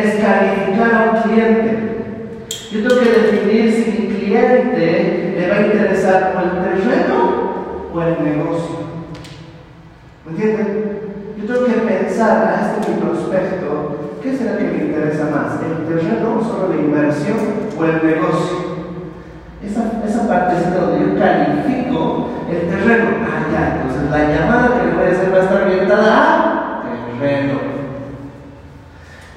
es calificar a un cliente. Yo tengo que definir si mi cliente le va a interesar o el terreno o el negocio. ¿Me entienden? Yo tengo que pensar a este mi prospecto, ¿qué será que le interesa más? ¿El terreno solo la inversión o el negocio? Esa, esa parte es donde yo califico el terreno. Ah, ya, entonces la llamada que le voy a hacer va a estar orientada a terreno.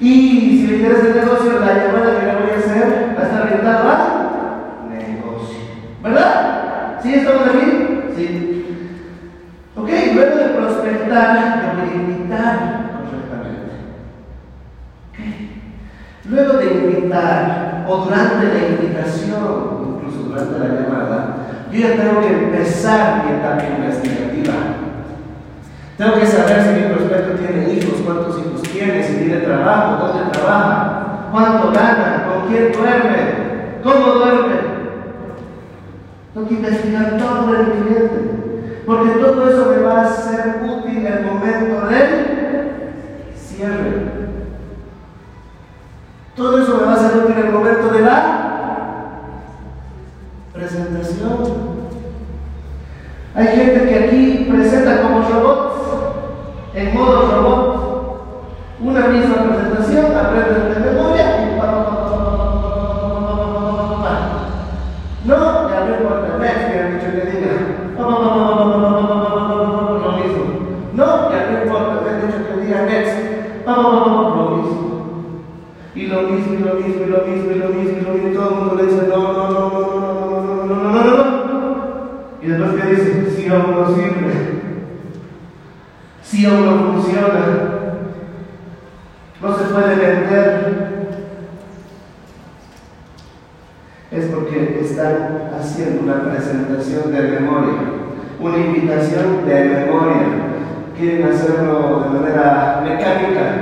Y si le interesa el negocio, la llamada que le voy a hacer va a estar orientada a negocio. ¿Verdad? ¿Sí estamos aquí? Sí. Ok, luego de prospectar, de invitar correctamente. Okay. Luego de invitar, o durante la invitación, incluso durante la llamada, yo ya tengo que empezar mi etapa investigativa. Tengo que saber si mi prospecto tiene hijos, cuántos hijos tiene, si tiene trabajo, dónde trabaja, cuánto gana, con quién duerme, cómo duerme. Tengo que investigar todo el cliente, porque todo eso me va a ser útil en el momento del cierre. Todo eso me va a ser útil en el momento de la presentación. Hay gente que aquí presenta como robot en modo robot, una misma presentación, aprende de memoria y No, ya no importa, ves que dicho que diga. Lo mismo. No, ya no importa, me han dicho que diga next. Lo mismo. Y lo mismo, y lo mismo, y lo mismo, y lo mismo, y lo mismo, todo el mundo le dice no, no, no, no, no, no, no, no, no, no, no. Y después que dice, sí o no, sí haciendo una presentación de memoria, una invitación de memoria. Quieren hacerlo de manera mecánica,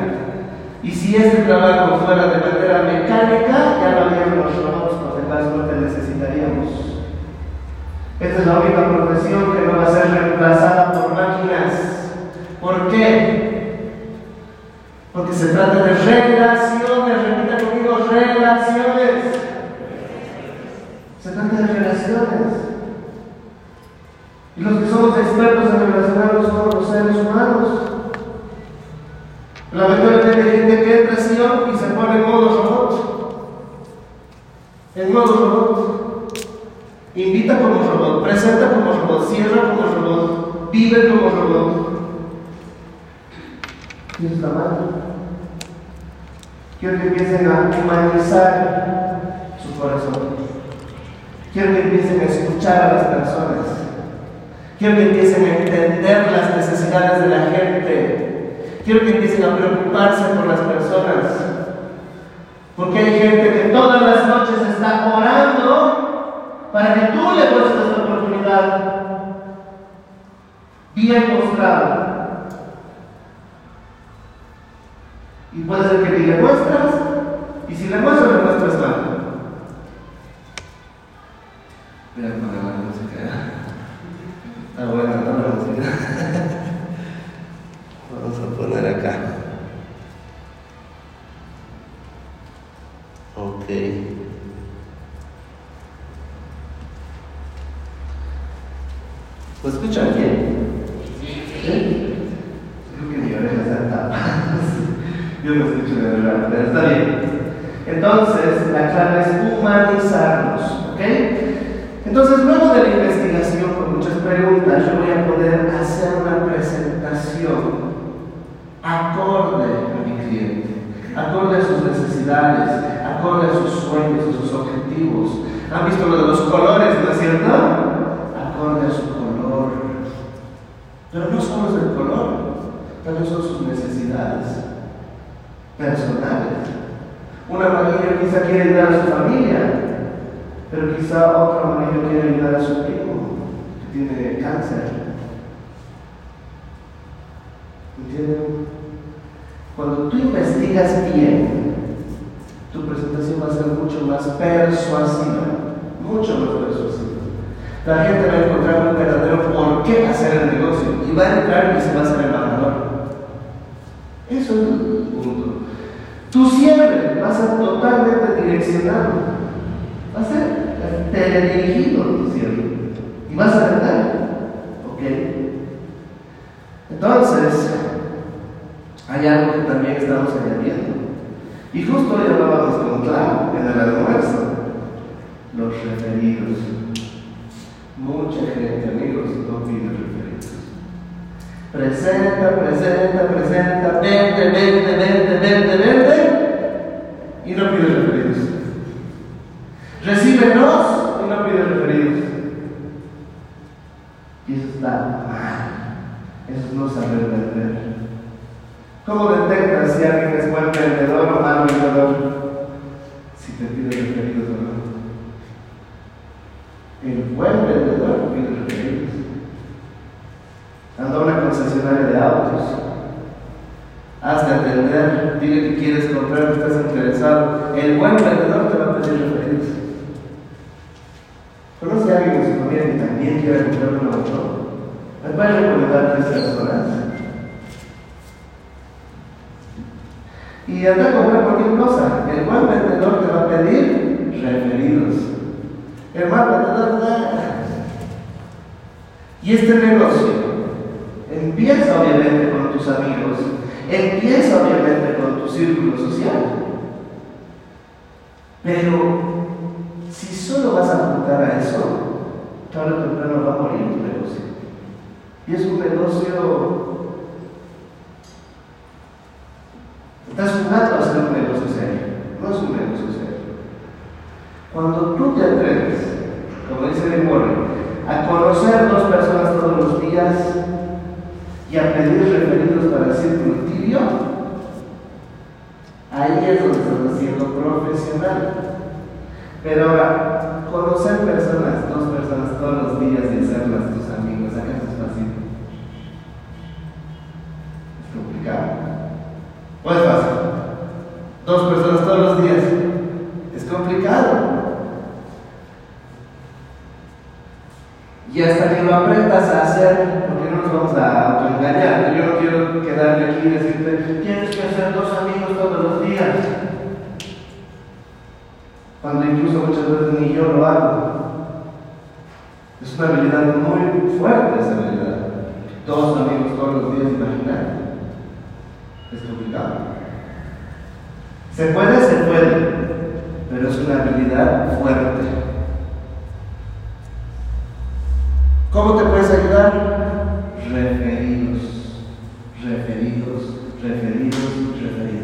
y si este trabajo fuera de manera mecánica, ya no habrían los por acaso no te necesitaríamos. Esta es la única profesión que no va a ser reemplazada por máquinas. ¿Por qué? Porque se trata de relaciones, repita conmigo, relaciones. Relaciones. Y los que somos expertos en relacionarnos somos los seres humanos. Lamentablemente hay gente que entra así y se pone en modo robot. En modo robot. Invita como robot, presenta como robot, cierra como robot, vive como robot. Y está mal. Quiero que empiecen a humanizar su corazón. Quiero que empiecen a escuchar a las personas. Quiero que empiecen a entender las necesidades de la gente Quiero que empiecen a preocuparse por las personas. Porque hay gente que todas las noches está orando para que tú le muestres la oportunidad. Bien mostrado. Y puede ser que ni le muestras, y si le muestras mal. Voy a poner la música. Está buena, ¿no? La música. Vamos a poner acá. Ok. ¿Lo escuchan bien? ¿Sí? Creo que mi oreja está tapada. Yo no escucho de verdad, pero está bien. Entonces, la clave es humanizarnos, ¿ok? Entonces, luego de la investigación con muchas preguntas, yo voy a poder hacer una presentación acorde a mi cliente, acorde a sus necesidades, acorde a sus sueños, a sus objetivos. ¿Han visto lo de los colores, no es cierto? Acorde a su. Pero no solo es el color, también son sus necesidades personales. Un amarillo quizá quiere ayudar a su familia, pero quizá otro amarillo quiere ayudar a su primo que tiene cáncer. ¿Entienden? Cuando tú investigas bien, tu presentación va a ser mucho más persuasiva, mucho más persuasiva. La gente va a encontrar un verdadero qué hacer el negocio y va a entrar y se va a hacer el ganador. Eso es el punto. Tu siempre va a ser totalmente direccionado, va a ser teledirigido tu cierre y vas a vender. ¿Ok? Entonces, hay algo que también estamos añadiendo. Y justo hoy hablábamos con Clau en el almuerzo. Los referidos. Mucha gente, amigos, no pide referidos. Presenta, presenta, presenta, vende, vende, vende, vende, vende. Y no pide referidos. Recíbenos y no pide referidos. Y eso está mal. Eso es no saber vender. ¿Cómo detectas si alguien es buen vendedor o mal vendedor? Si te pide referidos o no. El buen vendedor pide referidos. Anda a una concesionaria de autos. Hazte entender, dile que estás interesado. El buen vendedor te va a pedir referidos. ¿Conoce a alguien en su familia que también quiere comprar un auto? ¿Me puede recomendar tres personas? Y anda a comprar cualquier cosa. El buen vendedor te va a pedir referidos. El mal vendedor da. Y este negocio empieza obviamente con tus amigos, empieza obviamente tu círculo social. Pero si solo vas a apuntar a eso, tarde o temprano va a morir tu negocio. Y es un negocio Estás jugando a hacer un negocio serio. No es un negocio serio. Cuando tú te atreves, como dice Warren, a conocer dos personas todos los días y a pedir referidos para el círculo tibio, ahí es donde estás siendo profesional. Pero ahora, conocer personas, dos personas todos los días y hacerlas tus amigos, ¿acaso es fácil? Es complicado. ¿O es fácil? Dos personas todos los días. Es complicado. Y hasta que lo aprendas a hacer, porque no nos vamos a quiero quedarme aquí y decirte, tienes que hacer dos amigos todos los días. Cuando incluso muchas veces ni yo lo hago. Es una habilidad muy fuerte esa habilidad. Dos amigos todos los días, imaginar. Es complicado. Se puede, se puede, pero es una habilidad fuerte. ¿Cómo te puedes ayudar? Referidos, referidos, referidos, referidos.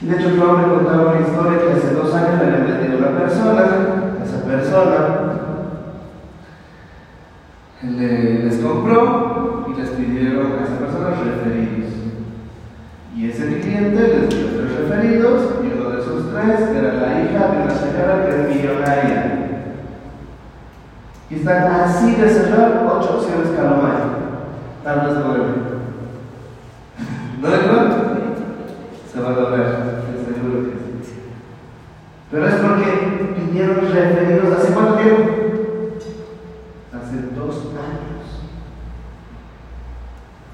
De hecho, yo me contaba una historia que hace dos años le había metido una persona, esa persona les compró y les pidieron a esa persona referidos. Y ese cliente les dio tres referidos y uno de esos tres era la hija de una señora que es millonaria. Y están así de cerrar ocho opciones Calomay. Tal vez nueve. ¿No de acuerdo? Se va a lograr, seguro que sí. Pero es porque pidieron referidos hace cuánto tiempo? Hace dos años.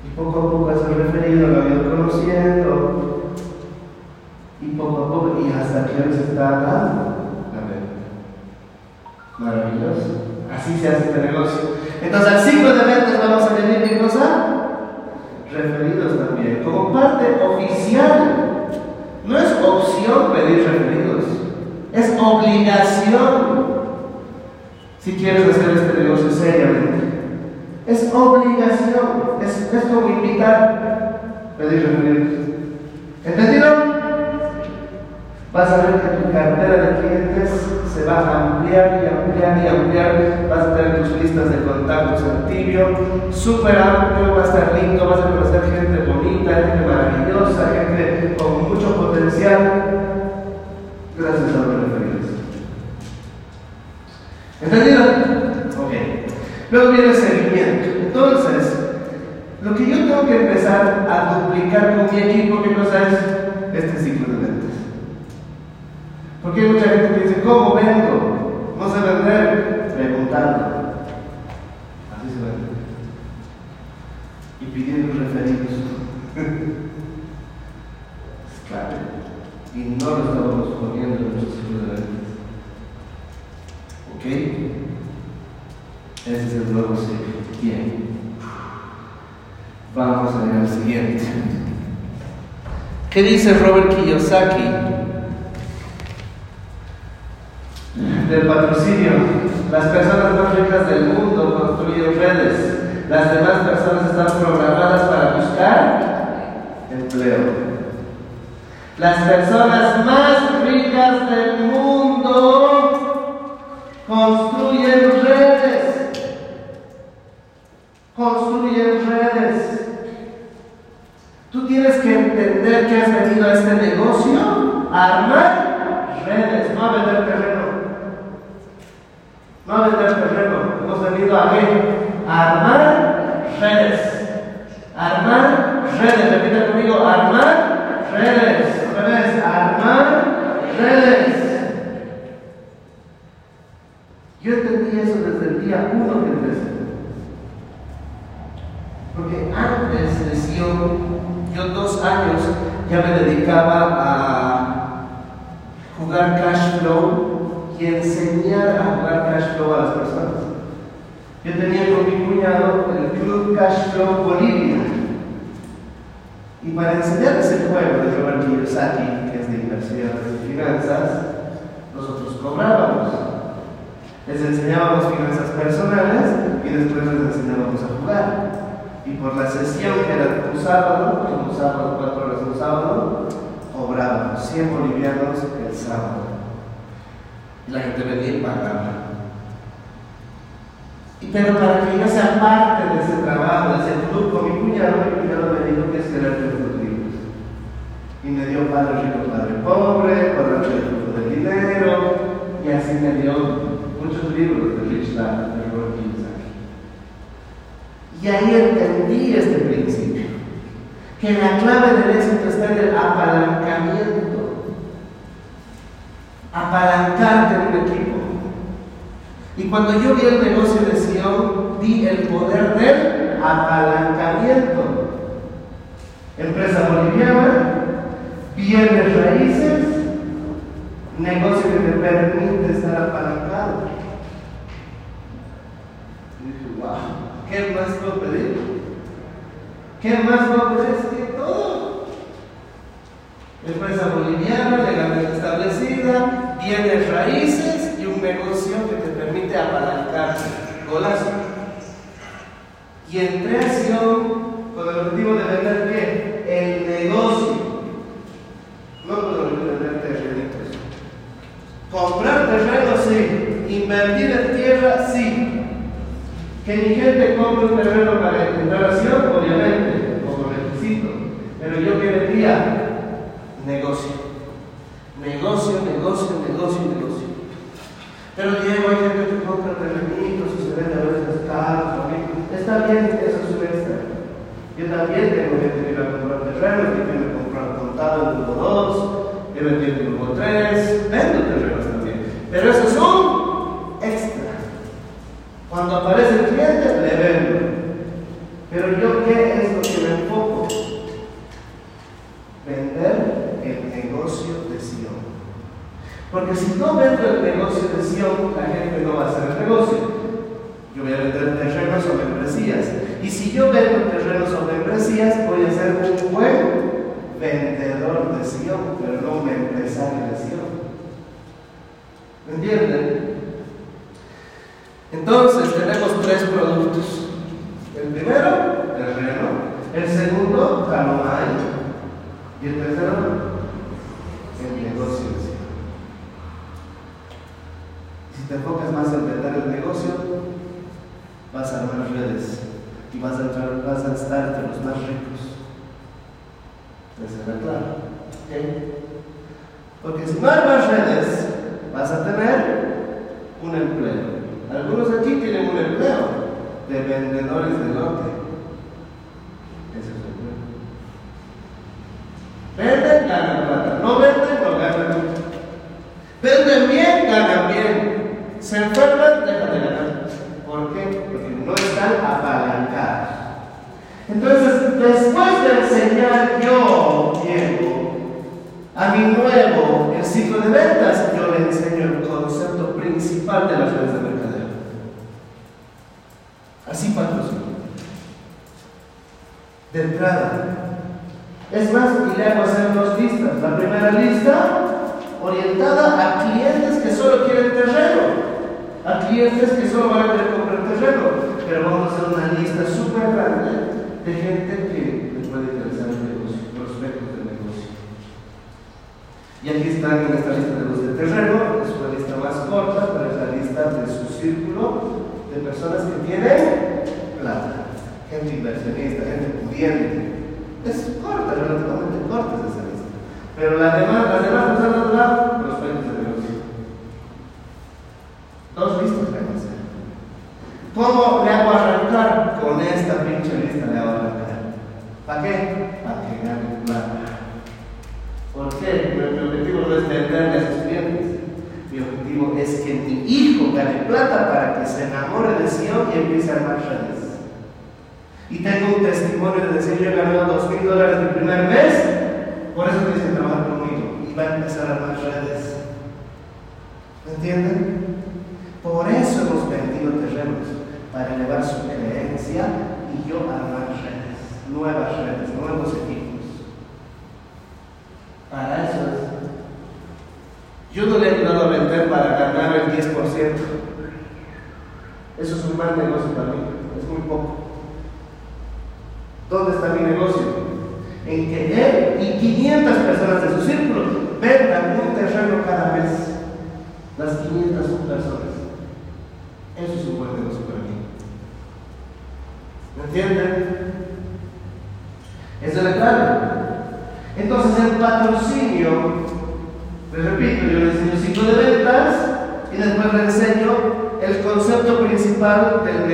Y poco a poco ese referido lo ido conociendo. Y poco a poco, y hasta que hoy se está dando la venta. Maravilloso. Así se hace este negocio. Entonces al ciclo de ventas vamos a añadir qué cosa? Referidos también, como parte oficial. No es opción pedir referidos, es obligación. Si quieres hacer este negocio seriamente, es obligación, es, es como invitar, pedir referidos. ¿Entendido? Vas a ver que tu cartera de clientes se va a ampliar y ampliar y ampliar. Vas a tener tus listas de contactos en tibio, súper amplio, va a estar lindo, vas a conocer gente bonita, gente maravillosa, gente con mucho potencial. Gracias a los referidos. ¿Entendido? Ok. Luego viene el seguimiento. Entonces, lo que yo tengo que empezar a duplicar con mi equipo, ¿qué cosa es? Este ciclo de ventas. Porque hay mucha gente que dice, ¿cómo vendo? No sé vender, preguntando. Así se vende. Y pidiendo referidos. es claro. Y no lo estamos poniendo en nuestro ciclo de. ¿Ok? Ese es el nuevo ciclo. Bien. Vamos a ver al siguiente. ¿Qué dice Robert Kiyosaki? Del patrocinio. Las personas más ricas del mundo construyen redes. Las demás personas están programadas para buscar empleo. Las personas más ricas del mundo construyen redes. Construyen redes. Tú tienes que entender que has venido a este negocio a armar redes, no a vender terreno. No vender terreno, hemos venido a qué? Armar redes. Armar redes, repita conmigo, armar redes. Otra vez, armar redes. Yo entendí eso desde el día uno que empecé. Porque antes decía, yo dos años ya me dedicaba a jugar cash flow y enseñar a jugar cash flow a las personas. Yo tenía con mi cuñado el Club Cash Flow Bolivia. Y para enseñarles el juego de Robert Kiyosaki, que es de inversiones y finanzas, nosotros cobrábamos. Les enseñábamos finanzas personales y después les enseñábamos a jugar. Y por la sesión que era un sábado, un sábado, cuatro horas un sábado, cobrábamos 100 bolivianos el sábado. La gente venía y pagaba. Pero para que yo sea parte de ese trabajo, de ese con mi cuñado, mi cuñado me dijo que es querer los libros. Y me dio padre rico, padre pobre, padre rico del dinero, y así me dio muchos libros de Rich Dad, de Robert Kiyosaki. Y ahí entendí este principio, que la clave del éxito está en el apalancamiento apalancarte en un equipo. Y cuando yo vi el negocio de Sion, vi el poder del apalancamiento. Empresa boliviana, bienes raíces, negocio que te permite estar apalancado. Y dije, wow, ¿qué más puedo pedir? ¿Qué más puedo pedir? Que todo. Empresa boliviana, legalmente establecida, bienes raíces y un negocio que te permite apalancarte. Golazo. Y entré a Sion con el objetivo de vender qué? El negocio. No con el objetivo de vender terrenitos. Comprar terreno, sí. Invertir en tierra, sí. Que mi gente compre un terreno para entrar a Sion, obviamente, como requisito. Pero yo que vendía negocio. Negocio, negocio, negocio, negocio. Pero Diego, hay gente que compra terrenitos y se vende a veces caros. Está bien, eso es un extra. Yo también tengo que tener a comprar terrenos, yo tengo que comprar contado en grupo 2, yo vendí en grupo 3, vendo terrenos también. Pero esos son extra. Cuando aparece el cliente, le vendo. Pero yo, ¿qué es lo que me enfoco? El negocio de Sion. Porque si no vendo el negocio de Sion, la gente no va a hacer el negocio. Yo voy a vender terrenos o membresías. Y si yo vendo terrenos o membresías, voy a ser un buen vendedor de Sion, pero no un empresario de Sion. ¿Me entienden? Entonces tenemos tres productos. El primero, terreno. El segundo, Jalomay. Y el tercero, el negocio. Si te enfocas más en vender el negocio, vas a armar redes y vas a, entrar, vas a estar entre los más ricos. Es la clave. ¿Okay? Porque si no armas redes, vas a tener un empleo. Algunos aquí tienen un empleo de vendedores de lote. Ese es el empleo. Venden, ganan plata. No venden, no ganan mucho. Venden bien, ganan bien. Se enferman, dejan de ganar. ¿Por qué? Porque no están Entonces, después de enseñar yo, Diego, a mi nuevo el ciclo de ventas, yo le enseño el concepto principal de las redes de mercadeo. Así patrocino. De entrada. Es más, y le hago hacer dos listas. La primera lista orientada a clientes que solo quieren terreno a clientes que solo van a querer comprar terreno, pero vamos a hacer una lista súper grande de gente que les puede interesar el negocio, prospectos del negocio. Y aquí están en esta lista de los de terreno, es una lista más corta, pero es la lista de su círculo de personas que tienen plata, gente inversionista, gente pudiente. Es corta, relativamente corta esa lista. Pero las demás, las demás personas dan prospectos de negocio. Dos listas le hago hacer. ¿Cómo le hago arrancar? Con esta pinche lista le hago arrancar. ¿Para qué? Para que gane plata. ¿Por qué? Mi objetivo no es venderle a sus clientes. Mi objetivo es que mi hijo gane plata para que se enamore de Sion y empiece a armar redes. Y tengo un testimonio de decir, yo he ganado dos mil dólares mi primer mes, por eso que trabajar conmigo. Y va a empezar a armar redes. ¿Me entienden? nuevas redes, nuevos equipos. Para eso es. Yo no le he ayudado a vender para ganar el 10%. Eso es un mal negocio para mí, es muy poco. ¿Dónde está mi negocio? En que él y 500 personas de su círculo vendan un terreno cada mes. Las 500 personas. Eso es un buen negocio para mí. ¿Me entienden? principal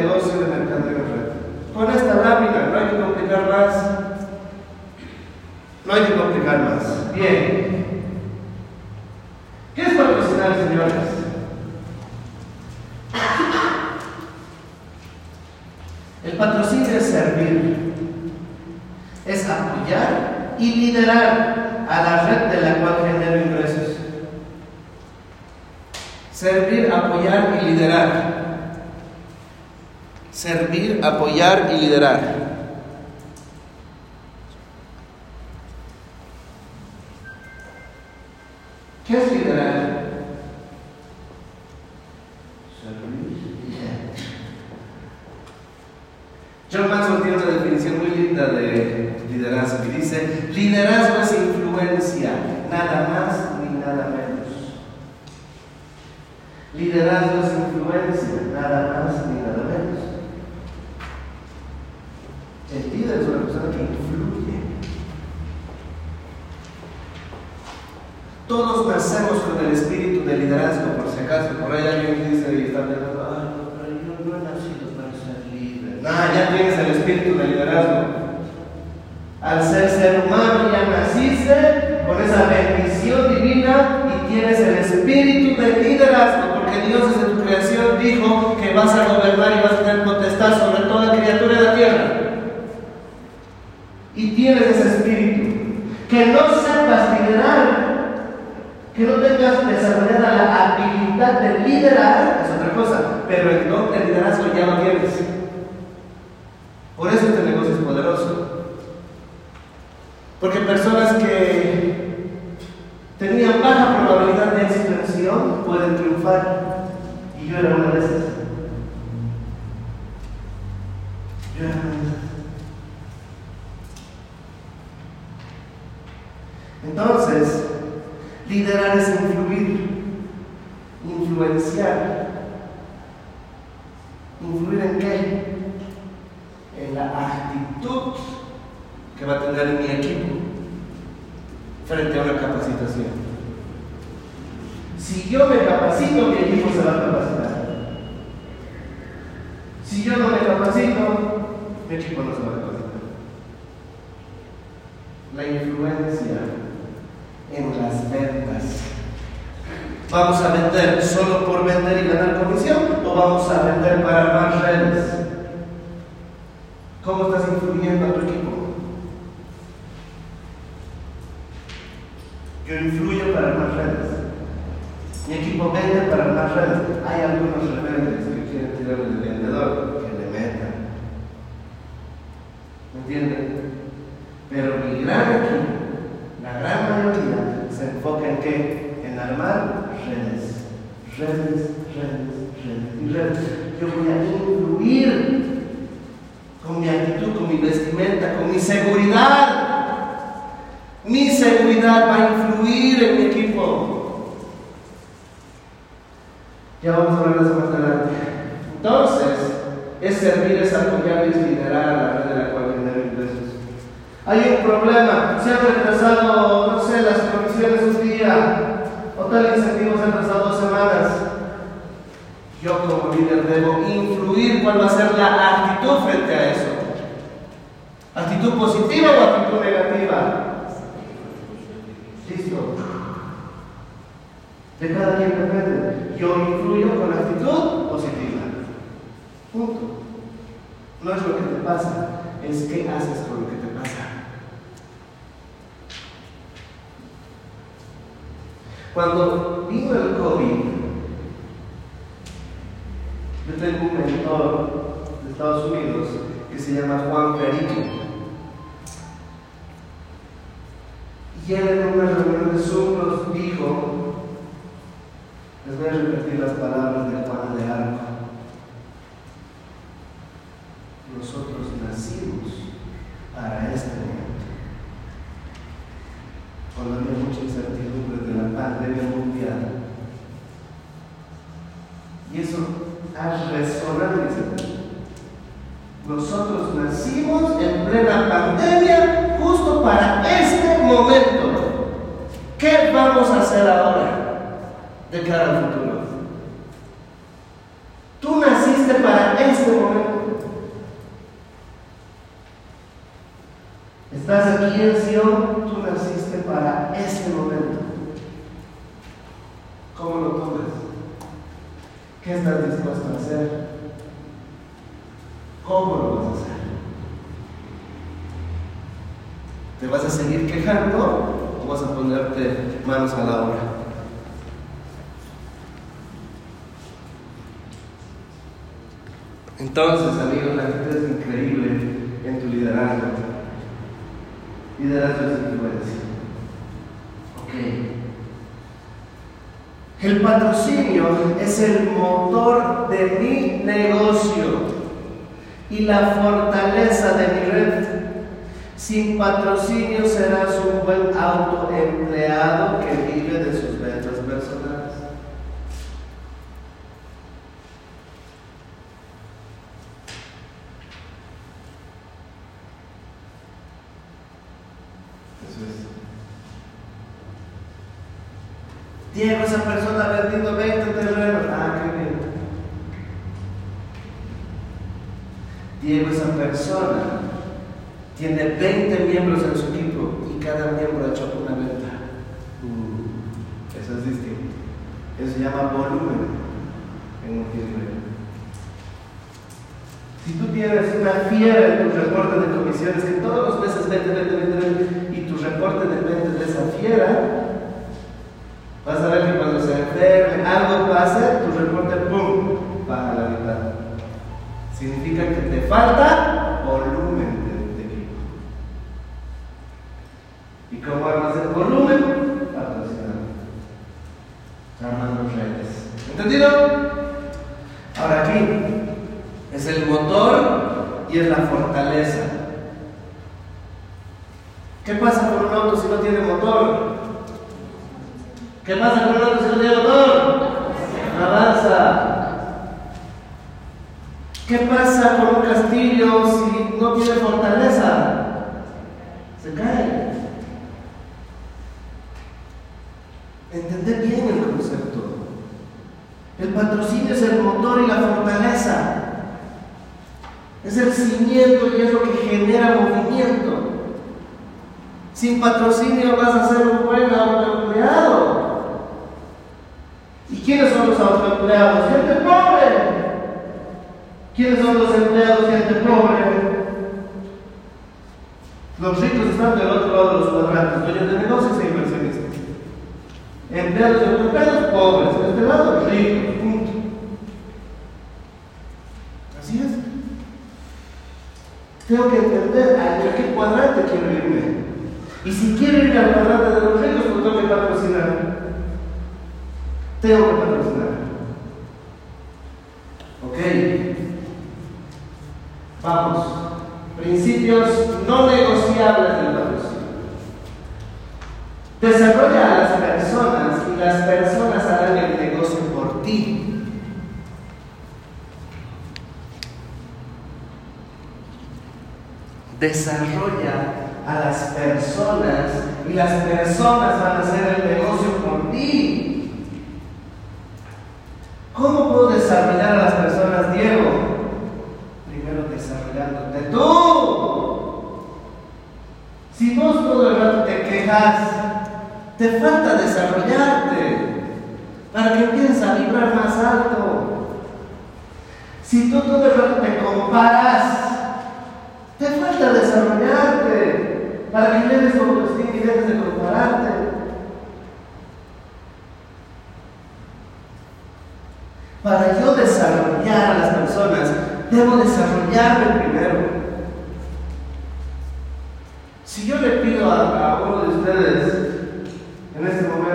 Dios desde tu creación dijo que vas a gobernar ¿Cómo lo tomas? ¿Qué estás dispuesto a hacer? ¿Cómo lo vas a hacer? ¿Te vas a seguir quejando o vas a ponerte manos a la obra? Entonces, amigos, la gente es increíble en tu liderazgo. Liderazgo es influencia. Ok. El patrocinio es el motor de mi negocio y la fortaleza de mi red. Sin patrocinio serás un buen autoempleado que vive de sus ventas personales. Eso es. Diego, esa persona ha vendido 20 terrenos. Ah, qué bien. Diego, esa persona tiene 20 miembros en su equipo y cada miembro ha hecho una venta. Uh, eso es distinto. Eso se llama volumen en un firme. Si tú tienes una fiera en tu reporte de comisiones que todos los meses vende, vende, vende, vende, y tu reporte depende de esa fiera, te falta desarrollarte para que empieces a vibrar más alto. Si tú todo el rato te comparas, te falta desarrollarte para que lleves tu autoestima dejes de compararte. Para yo desarrollar a las personas, debo desarrollarme primero. Si yo le pido a, a uno de ustedes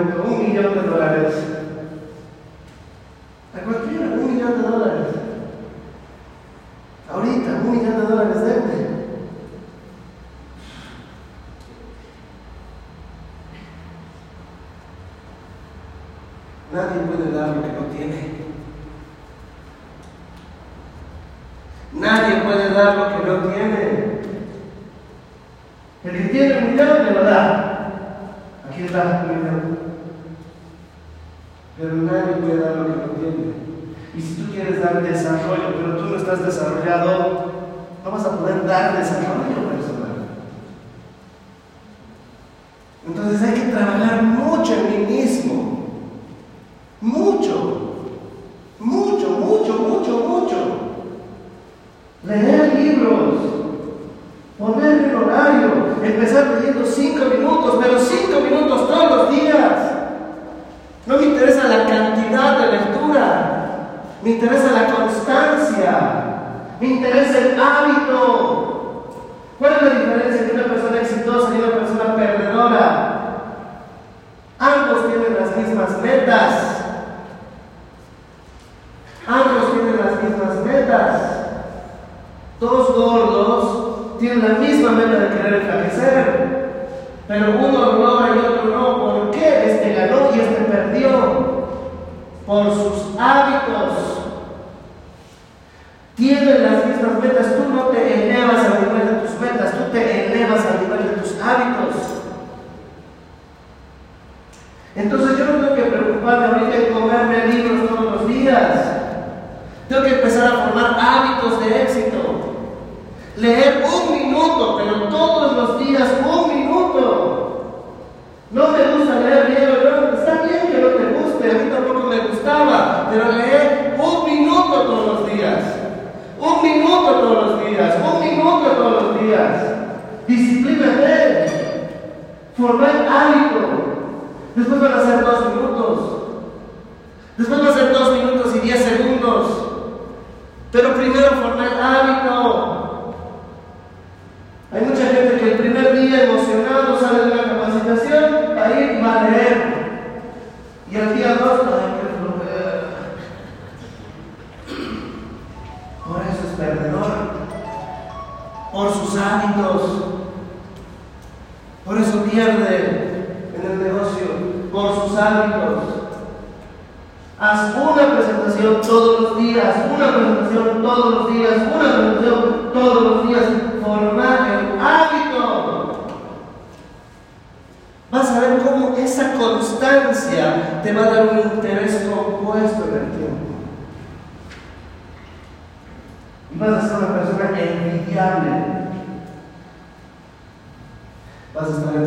en momento un millón de dólares,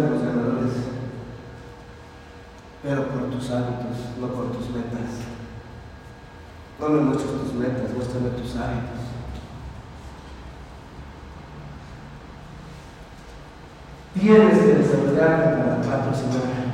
los ganadores, pero por tus hábitos, no por tus metas. No me muestres tus metas, muéstrame tus hábitos. Tienes que desarrollarte para patrocinar.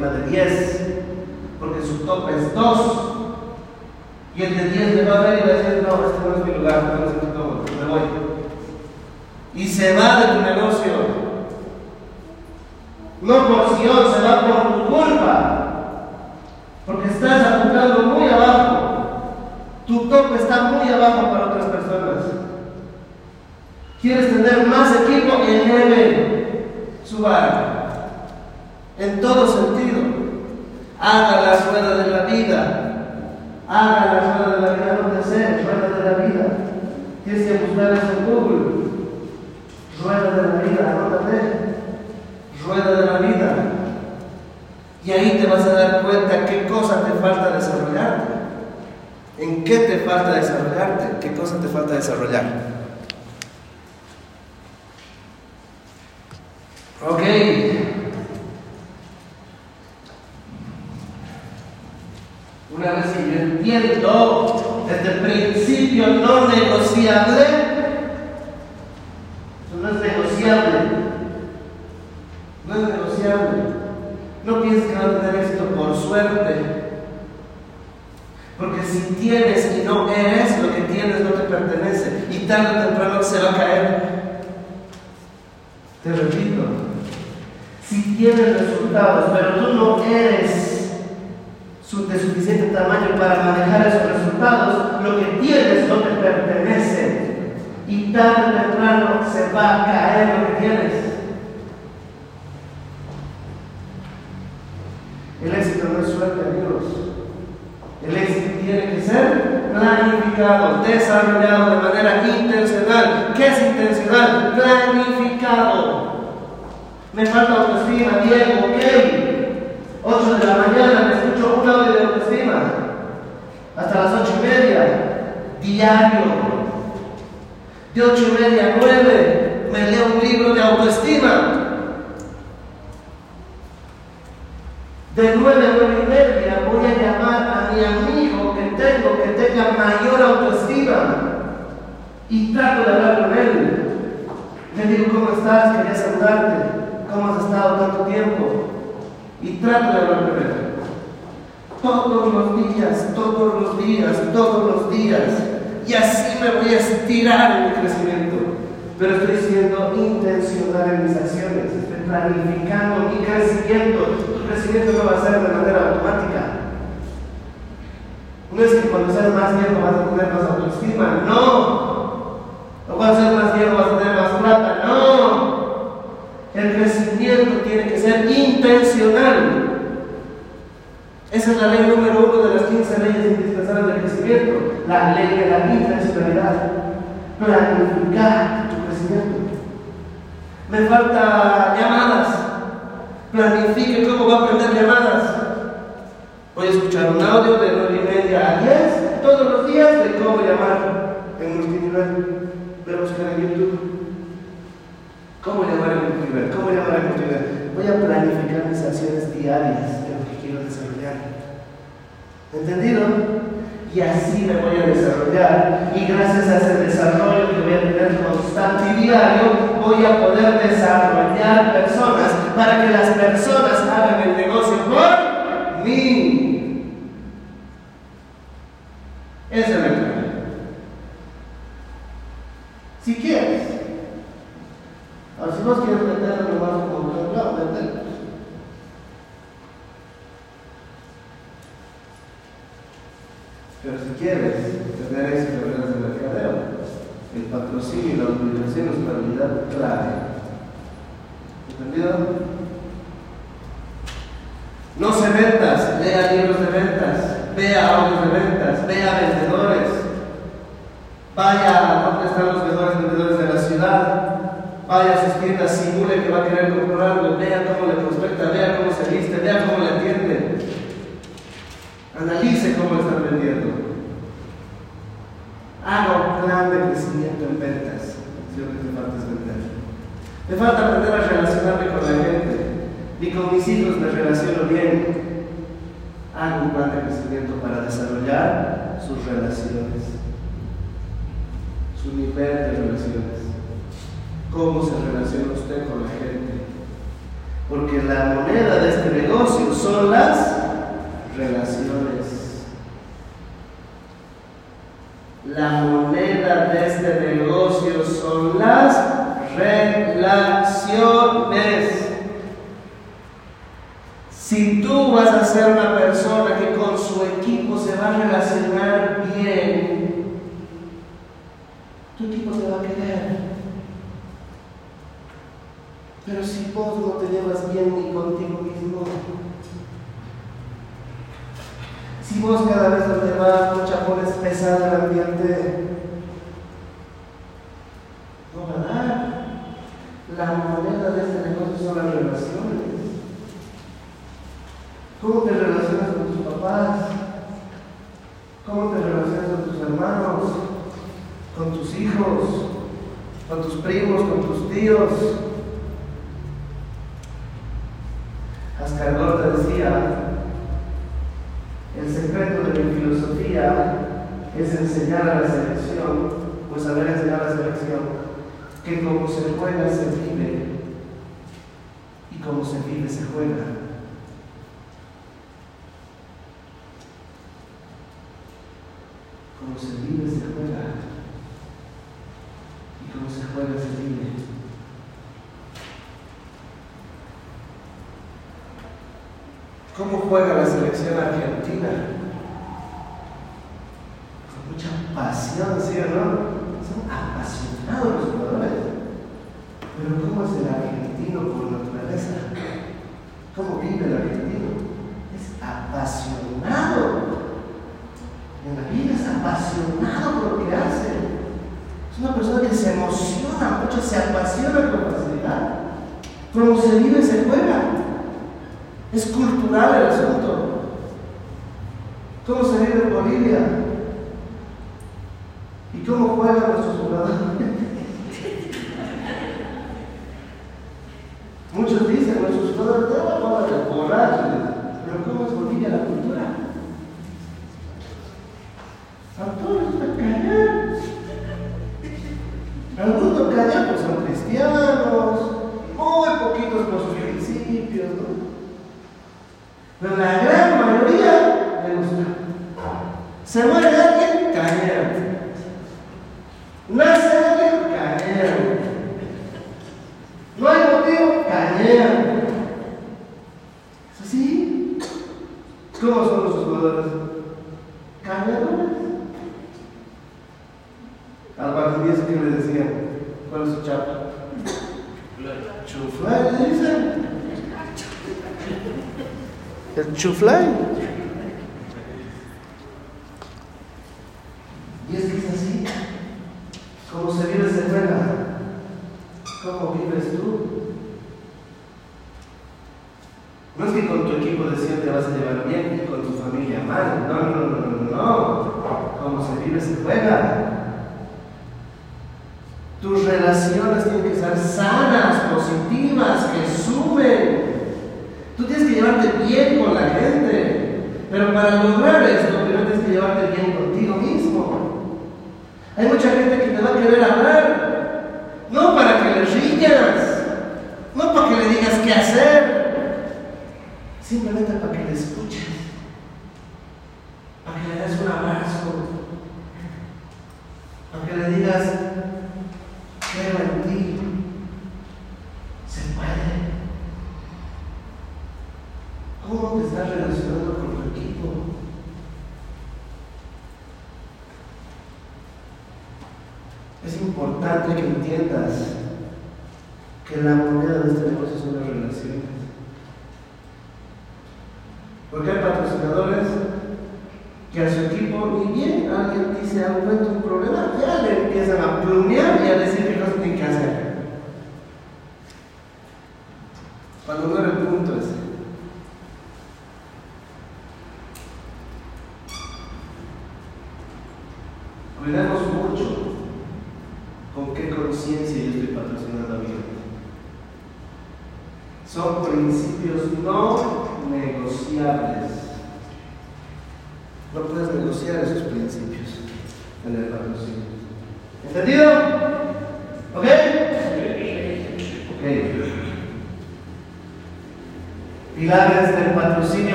encima de 10, porque su tope es 2. Y el de 10 me va a ver y va a decir, no, este no es mi lugar, no es mi me voy. Y se va de tu negocio. Intencional. Esa es la ley número uno de las 15 leyes indispensables del crecimiento, la ley de la intencionalidad. Planificar tu crecimiento. Me falta llamadas. Planifique cómo va a aprender llamadas. Voy a escuchar un audio de 9 y media a 10 todos los días de cómo llamar en multinivel. Voy a buscar en YouTube. ¿Cómo llamar a multinivel? ¿Cómo llamar a multinivel? Voy a planificar mis acciones diarias de lo que quiero desarrollar. ¿Entendido? Y así me voy a desarrollar. Y gracias a ese desarrollo que voy a tener constante y diario, voy a poder desarrollar personas para que las personas hagan el negocio por mí. Esa es la clave. Si quieres, Ahora, si vos quieres meterlo nomás como claro, meterlo. Pero si quieres tener éxito en el mercadeo, el patrocinio y la utilización es una habilidad clave. ¿Entendido? No se ventas, lea libros de ventas, vea audios de ventas, vea vendedores, vaya a donde están los mejores vendedores de la ciudad, vaya a sus tiendas, simule que va a querer comprarlo, vea cómo le prospecta, vea cómo se viste, vea cómo le atiende. Analice cómo están vendiendo. Haga un plan de crecimiento en ventas. Si lo que te falta es vender. Me falta aprender a relacionarme con la gente. Ni con mis hijos me relaciono bien. Haga un plan de crecimiento para desarrollar sus relaciones. Su nivel de relaciones cómo se relaciona usted con la gente. Porque la moneda de este negocio son las relaciones. La moneda de este negocio son las relaciones. Si tú vas a ser una persona que con su equipo se va a relacionar bien, tu equipo te va a querer. Pero si vos no te llevas bien ni contigo mismo, si vos cada vez donde vas, mucha pones pesado el ambiente, no dar. La moneda de este negocio son las relaciones. ¿Cómo te relacionas con tus papás? ¿Cómo te relacionas con tus hermanos? ¿Con tus hijos? ¿Con tus primos? ¿Con tus tíos? Ascar decía, el secreto de mi filosofía es enseñar a la selección, pues saber enseñar a la selección, que como se juega se vive y como se vive se juega. Como se vive se juega y como se juega se vive. ¿Cómo juega la selección argentina? Con mucha pasión, ¿sí o no? Son apasionados los jugadores. Pero ¿cómo es el argentino? Hallelujah. czufle?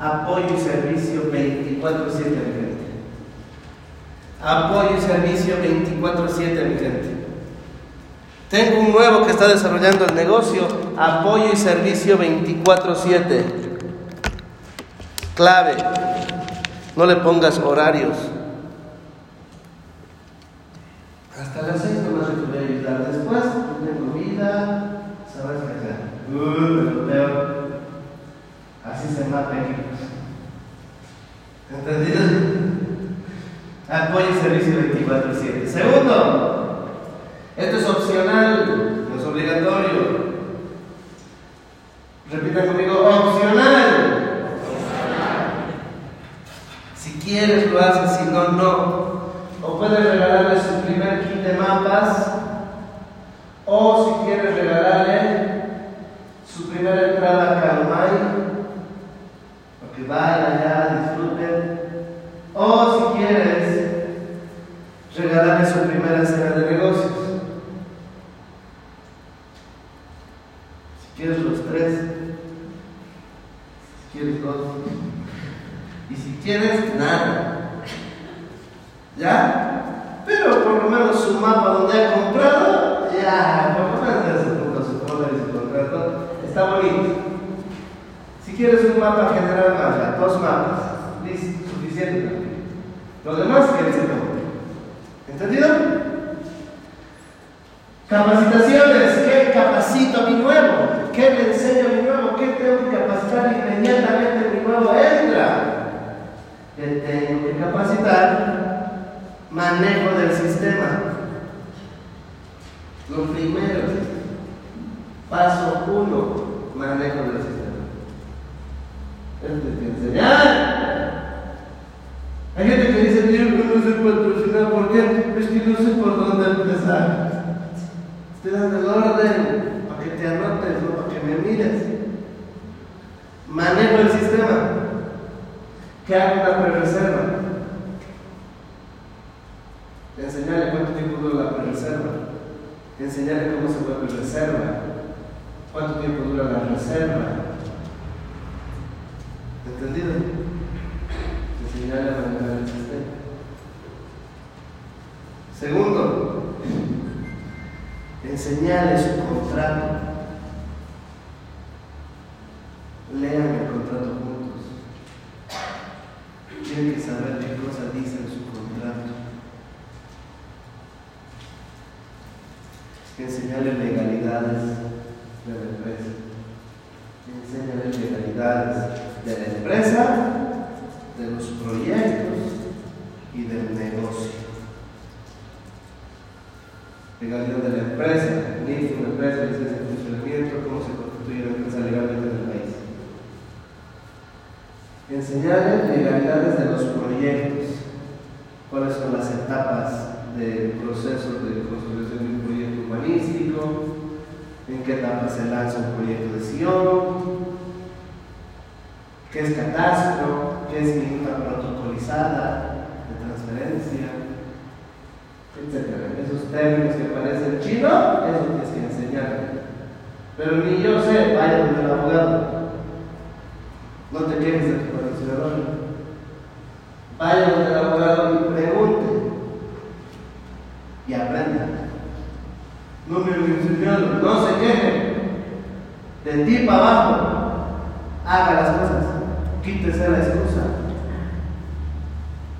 Apoyo y servicio 24-7 mi gente. Apoyo y servicio 24-7 mi gente. Tengo un nuevo que está desarrollando el negocio. Apoyo y servicio 24-7. Clave. No le pongas horarios. Hasta las ¿Entendido? Apoyo servicio 24-7. Segundo, esto es opcional, no es obligatorio. Repita conmigo. sekalian no te quejes aquí tu el ciudadano. Vaya donde el abogado y pregunte y aprenda. No me lo enseñaron, no se queje. De ti para abajo, haga las cosas, quítese la excusa,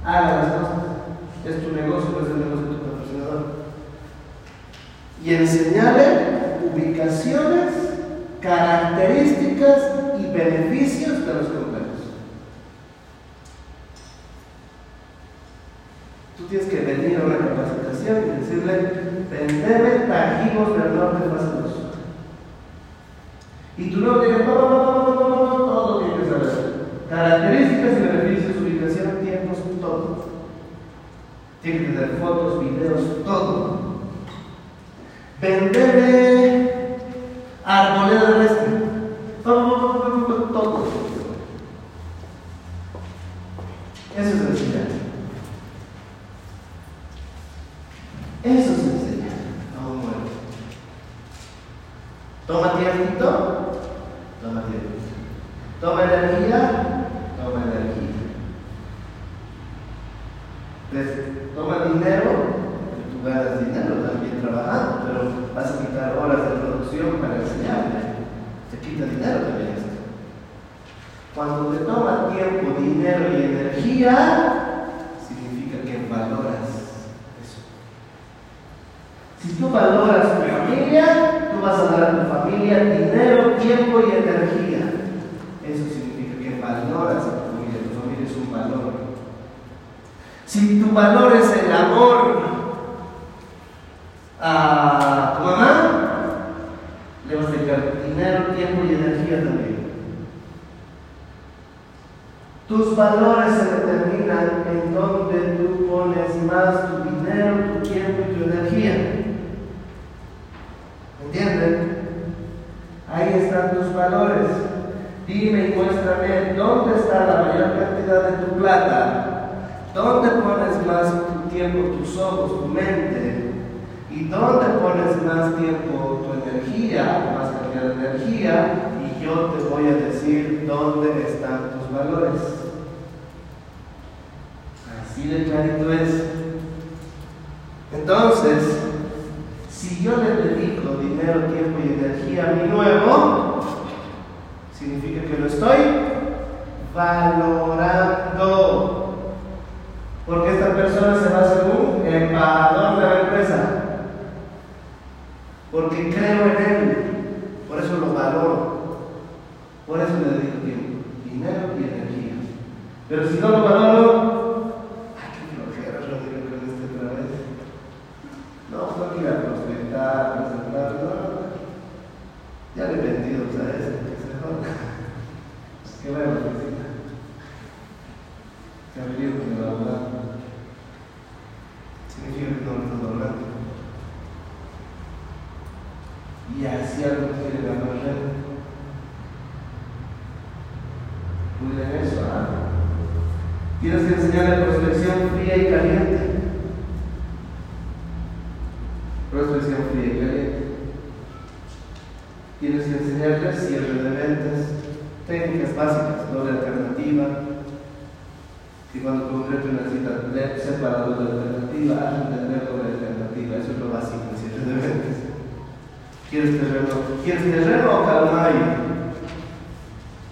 haga las cosas. Es tu negocio, no es el negocio de tu patrocinador. Y enseñale ubicaciones, características beneficios de los conventos. Tú tienes que venir a una capacitación y decirle, vendeme tajivos del norte más luz. Y tú luego digas, no, no, no, no, no, no, todo tiene que saber. Características y beneficios, ubicación, tiempos, todo. Tiene que tener fotos, videos, todo. Vendeme Tienes que enseñarle cierre de ventas, técnicas básicas, doble alternativa. Y cuando concreto necesita leer separador de alternativa, haz entender doble alternativa. Eso es lo básico cierre de ventas. ¿Quieres terreno? ¿Quieres terreno o calmayo?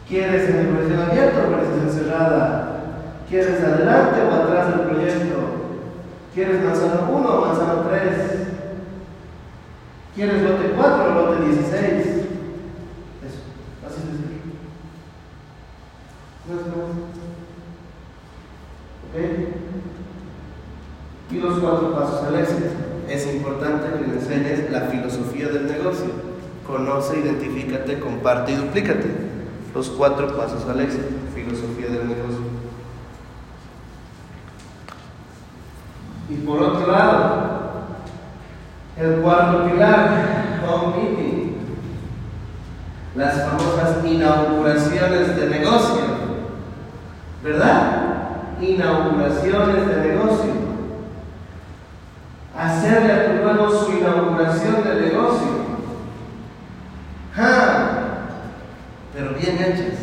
¿Quieres en inversión abierta o inversión cerrada? ¿Quieres adelante o atrás del proyecto? ¿Quieres manzana 1 o manzana 3? ¿Quieres lote 4 o lote 16? Eso, así de simple. No es más. ¿Ok? Y los cuatro pasos al éxito. Es importante que le enseñes la filosofía del negocio. Conoce, identifícate, comparte y duplícate. Los cuatro pasos al éxito. Filosofía del negocio. Y por otro el cuarto pilar, home meeting. Las famosas inauguraciones de negocio. ¿Verdad? Inauguraciones de negocio. Hacerle a tu nuevo su inauguración de negocio. ¡Ja! Pero bien hechas.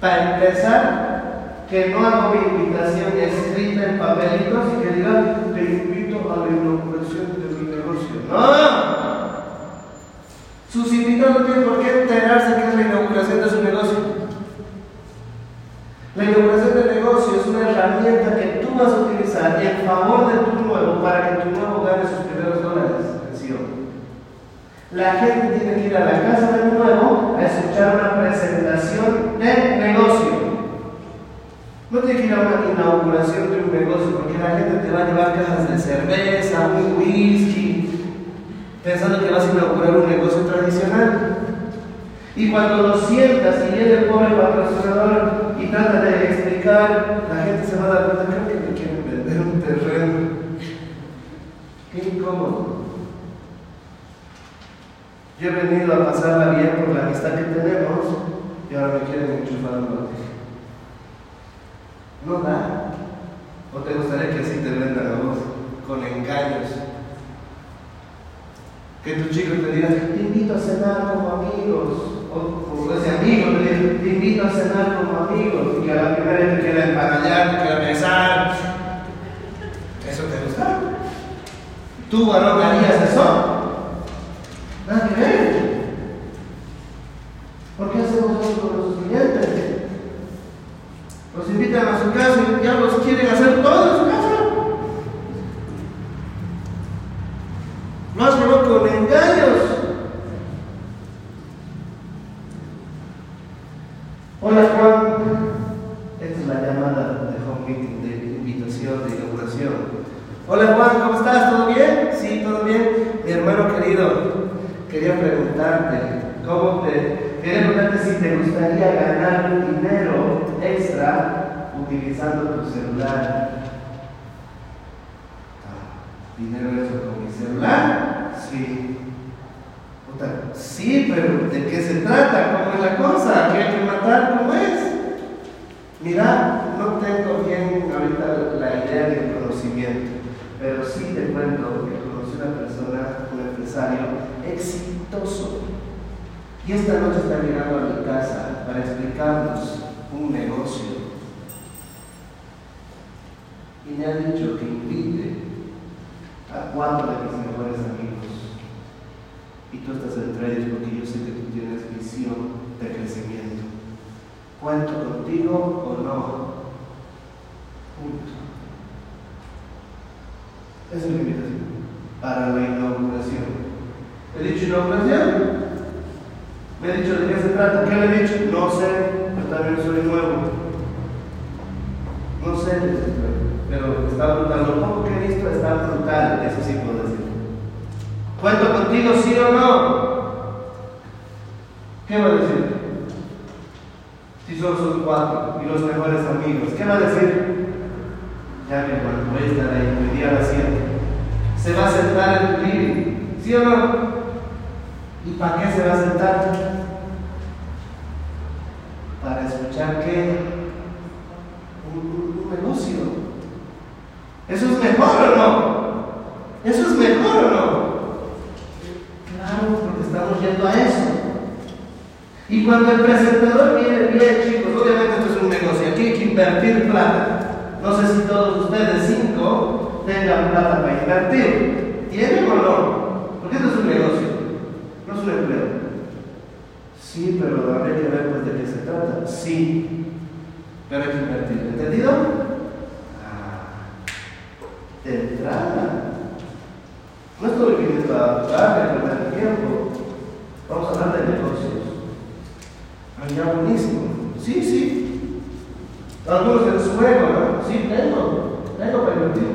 Para empezar, que no haga una invitación escrita en papelitos y que diga, te invito a la inauguración de mi negocio. ¡No! Sus invitados no tienen por qué enterarse que es la inauguración de su negocio. La inauguración del negocio es una herramienta que tú vas a utilizar en favor de tu nuevo para que tu nuevo gane sus primeros dólares. La gente tiene que ir a la casa del nuevo a escuchar una presentación de negocio. No tiene que ir a una inauguración de un negocio porque la gente te va a llevar cajas de cerveza, un whisky, pensando que vas a inaugurar un negocio tradicional. Y cuando lo sientas y viene el pobre patrocinador y trata de explicar, la gente se va a dar cuenta, creo que me quieren vender un terreno. Qué incómodo. Yo he venido a pasarla bien por la amistad que tenemos y ahora me quieren enchufar un lote. No da. ¿O te gustaría que así te vendan a vos? Con engaños. Que tu chico te diga, te invito a cenar como amigos. O como ese amigo te diga, te invito a cenar como amigos. Y que a la primera te quiera empanallar, te quiera besar. ¿Eso te gusta? ¿Tú, varón, harías eso? Nada que ver. ¿Por qué hacemos eso con nuestros clientes? Los y ya los quieren hacer todo en su casa. Lo has llevado con engaños. Hola Juan, esta es la llamada de home meeting, de invitación, de inauguración. Hola Juan, ¿cómo estás? ¿Todo bien? Sí, todo bien. Mi hermano querido, quería preguntarte, ¿cómo te, quería preguntarte si te gustaría ganar dinero extra utilizando tu celular. Ah, ¿Dinero extra con mi celular? Sí. Puta, sí, pero ¿de qué se trata? ¿Cómo es la cosa? ¿Qué hay que matar? ¿Cómo es? Mira, no tengo bien ahorita la idea ni el conocimiento, pero sí te cuento que conocí una persona, un empresario exitoso, Y esta noche está llegando a mi casa para explicarnos un negocio. Y me ha dicho que invite a cuatro de mis mejores amigos. Y tú estás entre ellos porque yo sé que tú tienes visión de crecimiento. ¿Cuento contigo o no? Esa es la invitación para la inauguración. ¿He dicho inauguración? Me he dicho de qué se trata. ¿Qué le he dicho? No sé, pero también soy nuevo. No sé, pero está brutal. Lo poco que he visto está brutal, eso sí puedo decir. ¿Cuento contigo sí o no? ¿Qué va a decir? Si solo son cuatro y los mejores amigos, ¿qué va a decir? Ya mi hermano, voy a estar ahí, a las Se va a sentar en tu ¿sí o no? ¿Y para qué se va a sentar? Para escuchar qué? Un, un. ¿Eso es mejor o no? ¿Eso es mejor o no? Claro, porque estamos yendo a eso. Y cuando el presentador viene bien, chicos, obviamente esto es un negocio, aquí hay que invertir plata. No sé si todos ustedes cinco tengan plata para invertir. ¿Tienen o no? Porque esto es un negocio, no es empleo. Sí, pero habrá que ver pues, de qué se trata. Sí, pero hay que invertir. ¿Entendido? Ah, de entrada. No estoy viniendo a jugar, a perder tiempo. Vamos a hablar de negocios. Ya buenísimo. Sí, sí. Algunos en su ego, ¿no? Sí, tengo, tengo para invertir.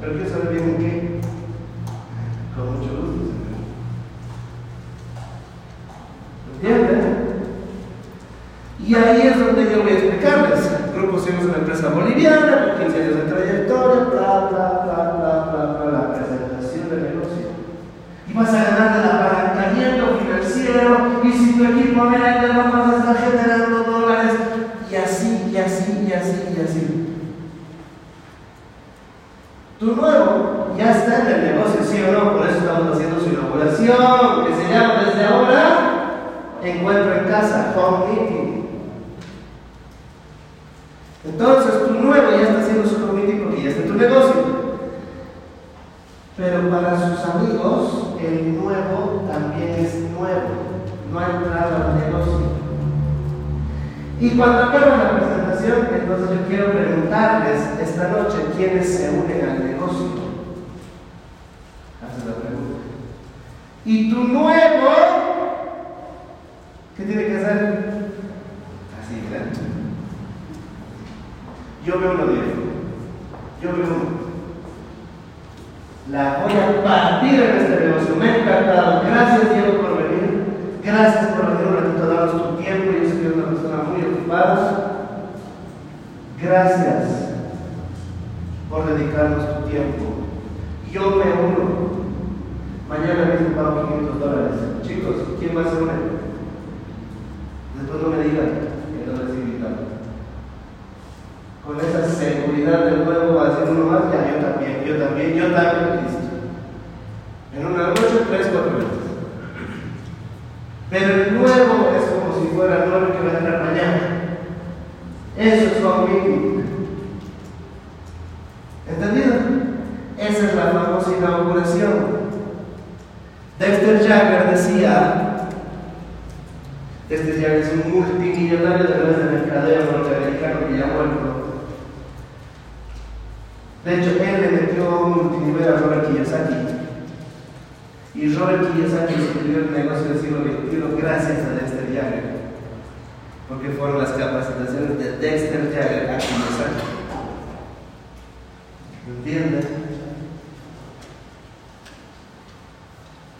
Pero quiero saber bien en qué. Con mucho gusto, ¿Entienden? Y ahí es donde yo voy a explicarles. Grupo Somos una empresa boliviana con 15 años de trayectoria, bla, bla, bla, bla, bla, bla, la presentación del negocio. Y vas a ganar del apalancamiento financiero, y si tu equipo mira, no vas a estar generando dólares, y así, y así, y así, y así. Tu nuevo ya está en el negocio, sí o no, por eso estamos haciendo su inauguración, que se llama desde ahora Encuentro en casa, home meeting. Entonces tu nuevo ya está haciendo su meeting porque ya está en tu negocio. Pero para sus amigos, el nuevo también es nuevo, no ha entrado al negocio. Y cuando acaba la presentación, entonces yo quiero preguntarles esta noche quiénes se unen al negocio. Haces la pregunta. Y tu nuevo, ¿qué tiene que hacer? Así, ¿verdad? Yo veo uno Diego. Yo veo uno. La voy a partir en este negocio. Me ha encantado. Gracias, Diego, por venir. Gracias por venir un ratito a darnos tu tiempo. Yo sé que una persona muy ocupada. Gracias por dedicarnos tu tiempo. Yo me uno. Mañana mismo pago 500 dólares. Chicos, ¿quién más se une? Después no me digan que no les invitado. Con esa seguridad del nuevo va a decir uno más, ya yo también, yo también, yo también, listo. En una noche, tres, cuatro veces. Pero el nuevo es como si fuera el nuevo que va a entrar mañana. Eso es conmigo. ¿Entendido? Esa es la famosa inauguración. Dexter Jagger decía, Dexter Jagger es un multimillonario de redes de mercadeo norteamericano que ya ha muerto. De hecho, él le metió un multinivel a Robert Kiyosaki. Y Robert Kiyosaki escribió el negocio del siglo XXI gracias a Dexter Jagger. Porque fueron las capacitaciones de Dexter Jagger a Kiyosaki. ¿Entienden?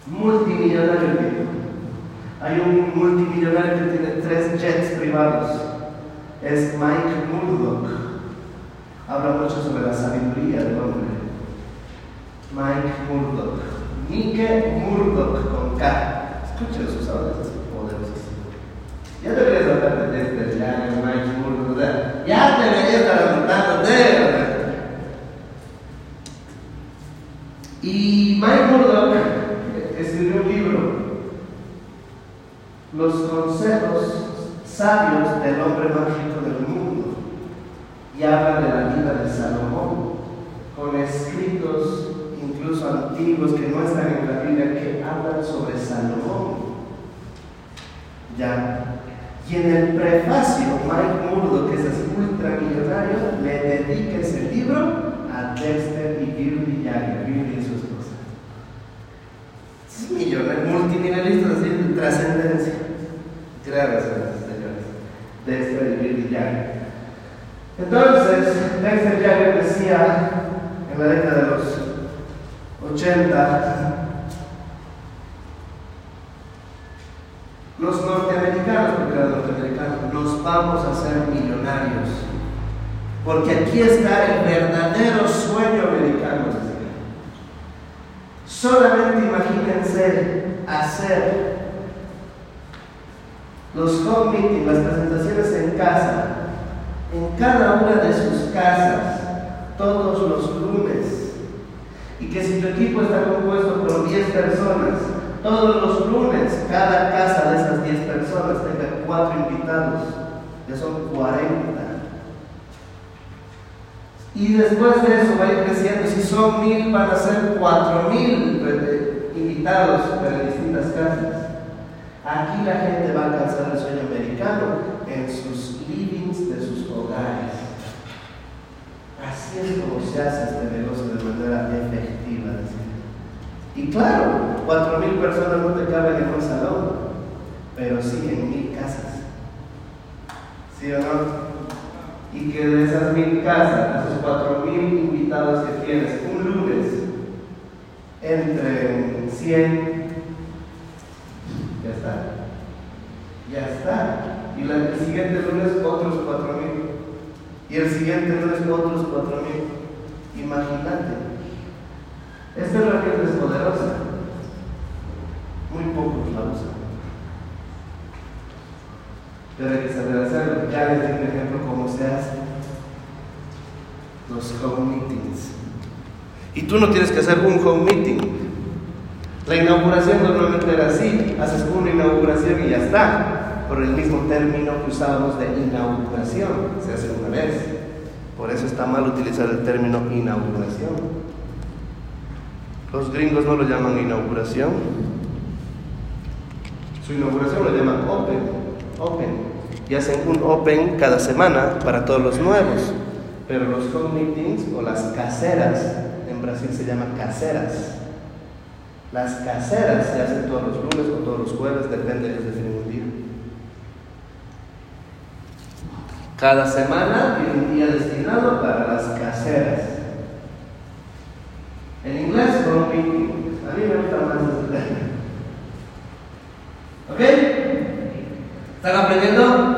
Multimillonario el. Hay un multimillonario que tiene tres jets privados. Es Mike Murdoch. Habla mucho sobre la sabiduría del hombre. Mike Murdoch. Mike Murdoch con K. Escuchen sus audios poderosos. Ya deberías hablar de este ya, Mike Murdoch. Ya deberías estar anotando de verdad. Y Mike Murdoch escribió un libro los consejos sabios del hombre más rico del mundo y habla de la vida de Salomón, con escritos incluso antiguos que no están en la Biblia que hablan sobre Salomón. Ya. Y en el prefacio, Mike Murdo, que es ultramillonario, le dedica ese libro a Dexter y Bill Jagger, Bill y su esposa. Es millonario, multinivelista de trascendencia. Gracias, señores. Dexter y Bill Jagger. Entonces, Dexter Jagger decía en la década de los 80, los norteamericanos, porque eran norteamericanos, nos vamos a hacer millonarios. Porque aquí está el verdadero sueño americano. Solamente imagínense hacer los home meetings, las presentaciones en casa, en cada una de sus casas, todos los lunes. Y que si tu equipo está compuesto por 10 personas, todos los lunes cada casa de esas 10 personas tenga 4 invitados, ya son 40. Y después de eso va a ir creciendo, si son mil van a ser 4000 eh, invitados de distintas casas. Aquí la gente va a alcanzar el sueño americano en sus de. Así es como se hace este negocio de manera efectiva. Y claro, cuatro mil personas no te caben en un salón, pero sí en mil casas. ¿Sí o no? Y que de esas mil casas, esos cuatro mil invitados que tienes un lunes, entre 100, ya está. Ya está. Y el siguiente lunes otros cuatro mil. Y el siguiente lunes otros cuatro mil. Imagínate. Esta herramienta es poderosa. Muy pocos la usan. Pero hay que saber hacerlo. Ya les di un ejemplo cómo se hace. Los home meetings. Y tú no tienes que hacer un home meeting. La inauguración normalmente era así. Haces una inauguración y ya está. Por el mismo término que usábamos de inauguración. Se hace una vez. Por eso está mal utilizar el término inauguración. Los gringos no lo llaman inauguración. Su inauguración lo llaman open. Open. Y hacen un open cada semana para todos los nuevos. Pero los home meetings o las caseras, en Brasil se llaman caseras. Las caseras se hacen todos los lunes o todos los jueves, depende de definen un día. Cada semana tiene un día destinado para las caseras. En inglés, home. A mí me gusta más este ¿Ok? ¿Están aprendiendo?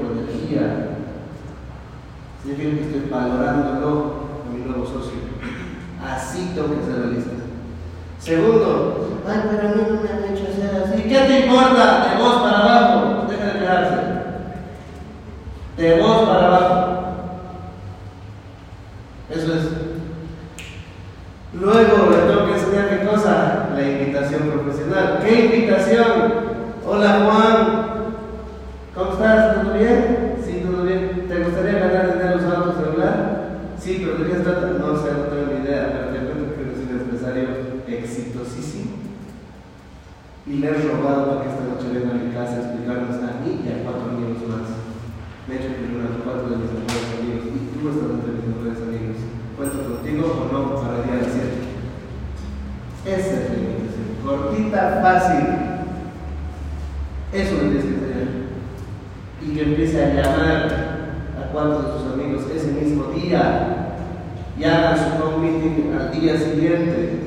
protegida. Significa que estoy valorándolo en mi nuevo socio. Así tengo que ser realista. Segundo, ay, pero a mí no me han hecho ser así. ¿Qué te importa? De vos para abajo. Deja de quedarse. De vos para abajo. Eso es. Luego le tengo que enseñar qué cosa? La invitación profesional. ¿Qué invitación? Hola Juan, exitosísimo y le he rogado para que esta noche venga a mi casa a explicarnos a mí y a cuatro amigos más. De hecho, primero a los cuatro de mis mejores amigos y tú estás entre mis mejores amigos. ¿Cuento contigo o no para el día del cielo? Esa es la invitación. Cortita, fácil. Eso lo tienes que tener. Y que empiece a llamar a cuatro de sus amigos ese mismo día. Y hagan su home meeting al día siguiente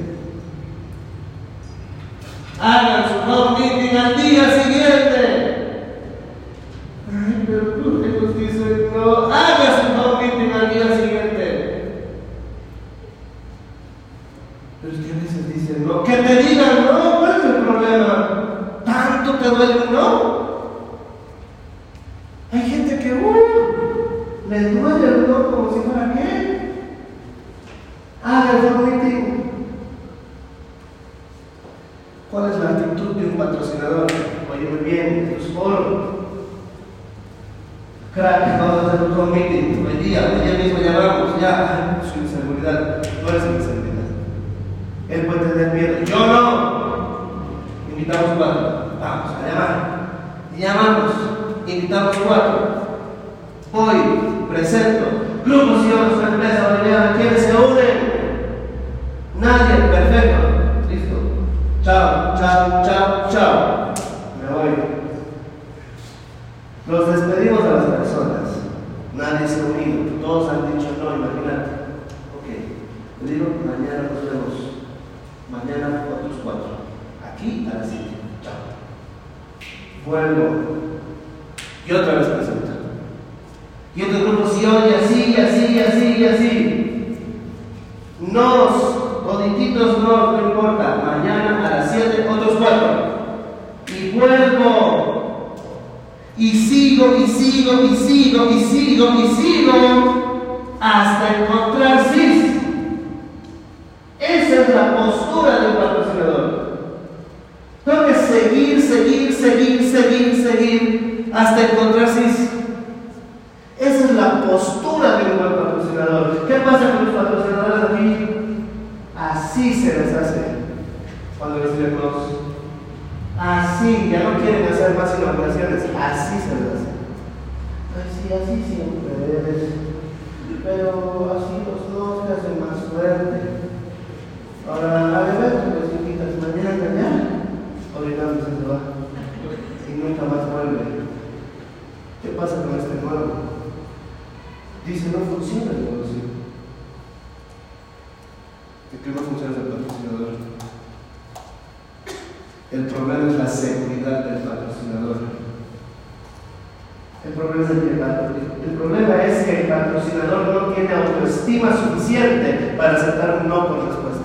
el problema es que el patrocinador no tiene autoestima suficiente para aceptar un no por respuesta.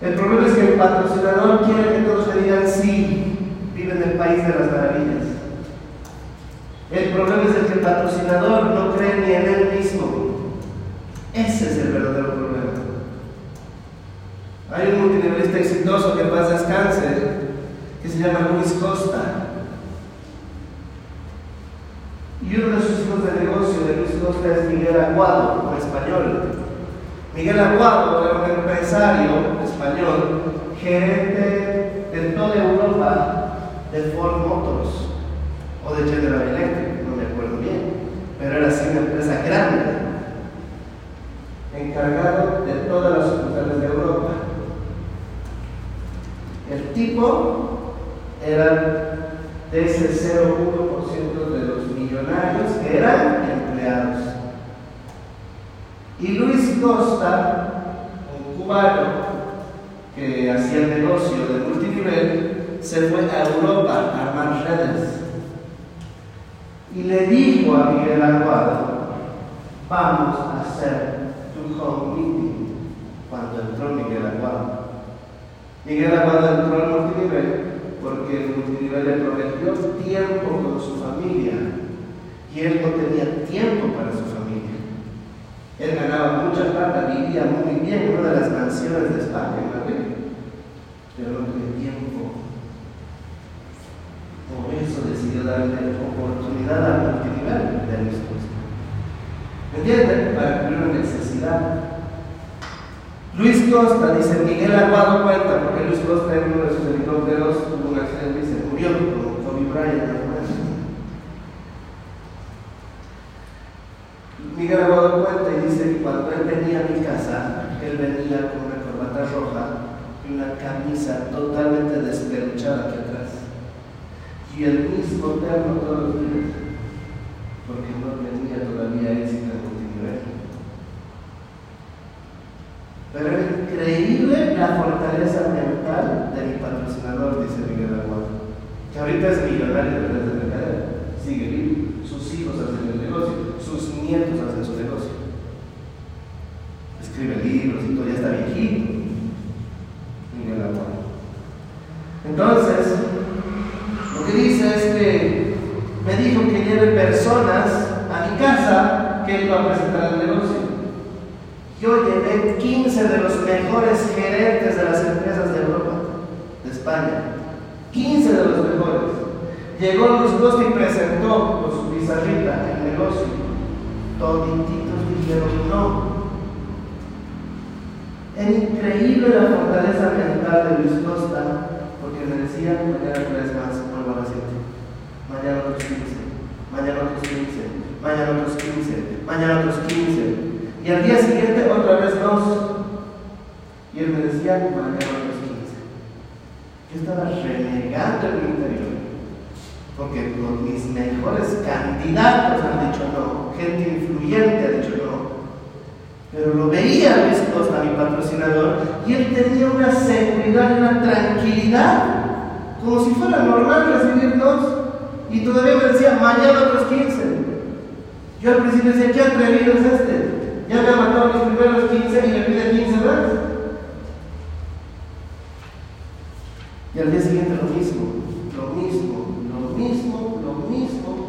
El problema es que el patrocinador quiere que todos le digan sí, vive en el país de las maravillas. El problema es el que el patrocinador no cree ni en él mismo. Ese es el verdadero problema. Hay un multinivelista exitoso que pasa descanse, que se llama Luis Costa. Y uno de sus hijos de negocio de Luis Costa es Miguel Aguado, un español. Miguel Aguado era un empresario español, gerente de toda Europa de Ford Motors o de General Electric, no me acuerdo bien, pero era así una empresa grande, encargado de todas las sucursales de Europa. El tipo era de ese 0,1% de millonarios que eran empleados. Y Luis Costa, un cubano que hacía el negocio de multinivel, se fue a Europa a armar redes. Y le dijo a Miguel Aguado, vamos a hacer tu home meeting cuando entró Miguel Aguado. Miguel Aguado entró al multinivel porque el multinivel le prometió tiempo con su familia y él no tenía tiempo para su familia. Él ganaba mucha plata, vivía muy bien en una de las mansiones de España, en Madrid, pero no tenía tiempo. Por eso decidió darle oportunidad al multinivel de Costa. ¿Me entienden? Para cubrir una necesidad. Luis Costa, dice Miguel Aguado cuenta, porque Luis Costa en uno de sus helicópteros tuvo un accidente y se murió, como Kobe Bryant. Miguel Aguado cuenta y dice que cuando él venía a mi casa, él venía con una corbata roja y una camisa totalmente despeluchada aquí atrás. Y el mismo terno todos los días, porque no tenía todavía éxito en multinivel. Pero era increíble la fortaleza mental de mi patrocinador, dice Miguel Aguado, que ahorita es millonario de de mercadeo, sigue vivo, sus hijos hacen el negocio, sus nietos hacen su negocio. Escribe libros y todo, ya está viejito. Miguel Aguado. Entonces, lo que dice es que me dijo que lleve personas a mi casa que iba a presentar el negocio. Yo llevé 15 de los mejores gerentes de las empresas de Europa, de España. 15 de los mejores. Llegó Luis Costa y presentó con su pizarrita el negocio. Todititos dijeron no. Era increíble la fortaleza mental de Luis Costa, porque me decía, mañana tres más, vuelvo a las 7. Mañana otros 15, mañana otros 15, mañana otros 15, mañana otros 15. Y al día siguiente otra vez dos. Y él me decía, mañana otros 15. Yo estaba renegando en mi interior. Porque los, mis mejores candidatos han dicho no. Gente influyente ha dicho no. Pero lo veía Luis Costa, mi patrocinador, y él tenía una seguridad y una Como si fuera normal recibir dos. Y todavía me decía, mañana otros 15. Yo al principio decía, ¿qué atrevido es este? Ya me ha matado mis primeros 15 y me pide 15 más. Y al día siguiente lo mismo, lo mismo, lo mismo, lo mismo.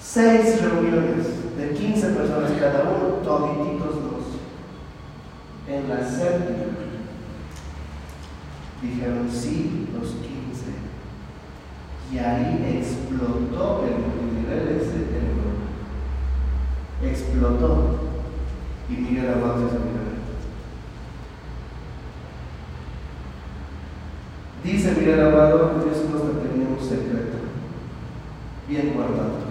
Seis reuniones de 15 personas cada uno, todititos dos. En la séptima dijeron sí los 15. Y ahí explotó el multinivel ese en Europa. Explotó. Y Miguel Aguado se. Dice Miguel Aguado que Dios nos tenía un secreto bien guardado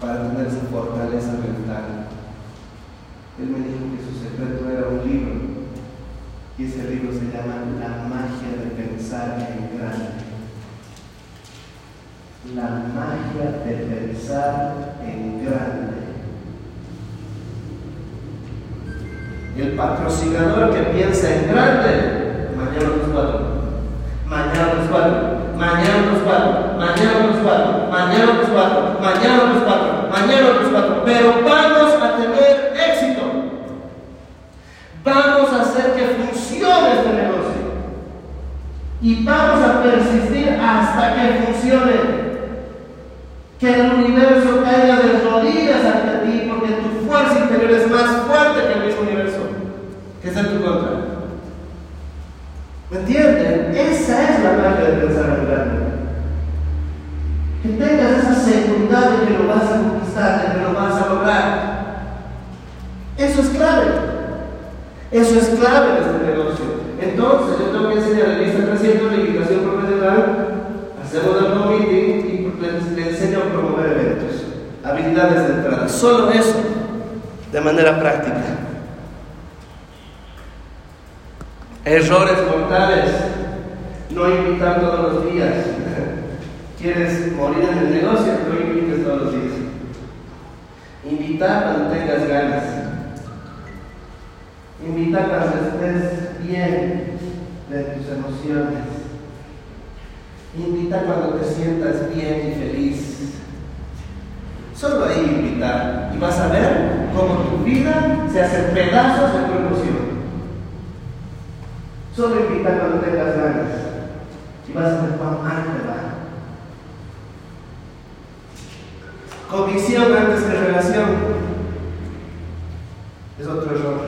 para tener esa fortaleza mental. Él me dijo que su secreto era un libro y ese libro se llama La magia de pensar en grande. La magia de pensar en grande. El patrocinador que piensa en grande, mañana los cuatro, mañana los cuatro, mañana los cuatro, mañana los cuatro, mañana los cuatro, mañana los cuatro, mañana los cuatro, pero vamos a tener éxito. Vamos a hacer que funcione este negocio. Y vamos a persistir hasta que funcione. Que el universo caiga de rodillas ante ti porque tu fuerza interior es más fuerte que el mismo universo que está en tu contra. ¿Me entienden? Esa es la magia de pensar en grande. Que tengas esa seguridad de que lo vas a conquistar, de que lo vas a lograr. Eso es clave. Eso es clave en este negocio. Entonces, yo tengo que enseñar en lista 300 de invitación profesional, hacemos el committee y le, enseño a promover eventos, habilidades de entrada. Solo eso, de manera práctica. Errores mortales. No invitar todos los días. ¿Quieres morir en el negocio? No invites todos los días. Invitar cuando tengas ganas. Invitar cuando estés bien de tus emociones. Invita cuando te sientas bien y feliz. Solo ahí invitar. Y vas a ver cómo tu vida se hace pedazos de tu emoción. Solo invita cuando tengas ganas. Y vas a ver cuán mal te va. Comisión antes que relación. Es otro error.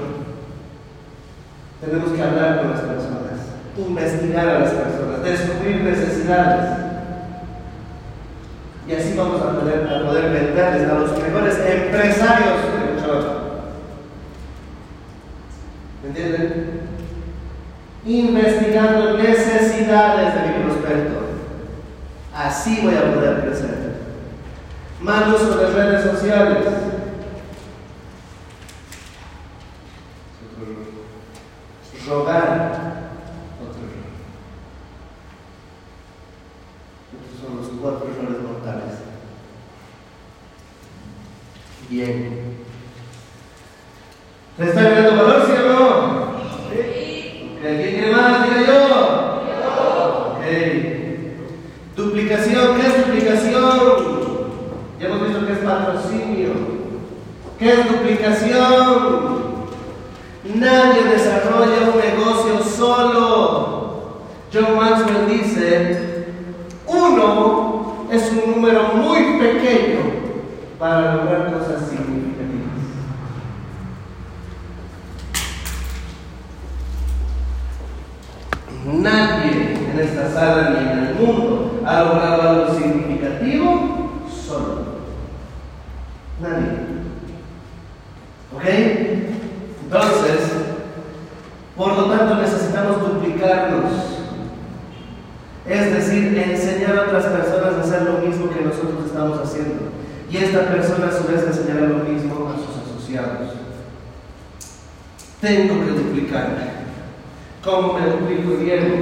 Tenemos que hablar con las personas, investigar a las personas, descubrir necesidades. Y así vamos a poder, a poder venderles a los mejores empresarios de Ochoa. ¿Me entienden? investigando necesidades de mi prospecto. Así voy a poder crecer. Mal uso de redes sociales. Rogar. Otro error. Estos son los cuatro errores mortales. Bien. ¿Te está viendo valor, sí o no? ¿Quién quiere más? Diga yo. Ok. Duplicación. ¿Qué es duplicación? Ya hemos visto que es patrocinio. ¿Qué es duplicación? Nadie desarrolla un negocio solo. John Maxwell dice, uno es un número muy pequeño para lograr cosas significativas. Nadie en esta sala ni en el mundo ha logrado algo significativo solo. Nadie. ¿Ok? Entonces, por lo tanto necesitamos duplicarnos. Es decir, enseñar a otras personas a hacer lo mismo que nosotros estamos haciendo. Y esta persona a su vez enseñará lo mismo a sus asociados. Tengo que duplicarme. ¿Cómo me duplico, Diego?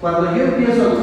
Cuando yo empiezo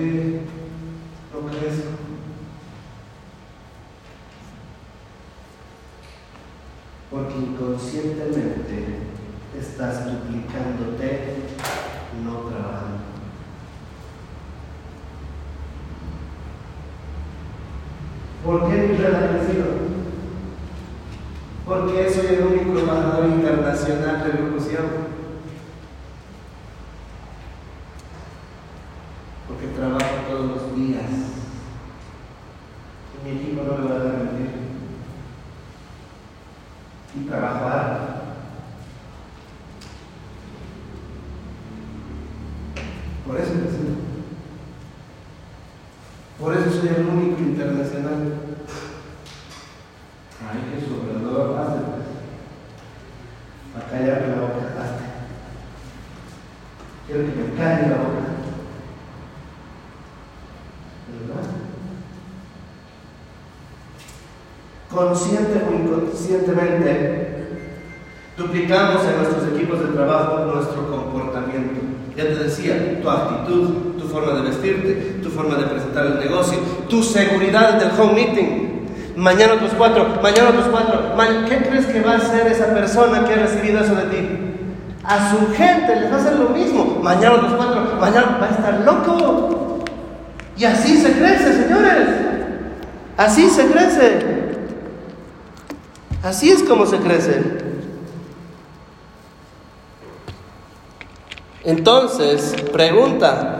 que lo crezco. Porque inconscientemente estás duplicándote, no trabajando. ¿Por qué mi red ha crecido? Porque soy el único embajador internacional de locución. tu seguridad del home meeting. Mañana otros cuatro, mañana otros cuatro. ¿Qué crees que va a hacer esa persona que ha recibido eso de ti? A su gente les va a hacer lo mismo. Mañana otros cuatro, mañana va a estar loco. Y así se crece, señores. Así se crece. Así es como se crece. Entonces, pregunta,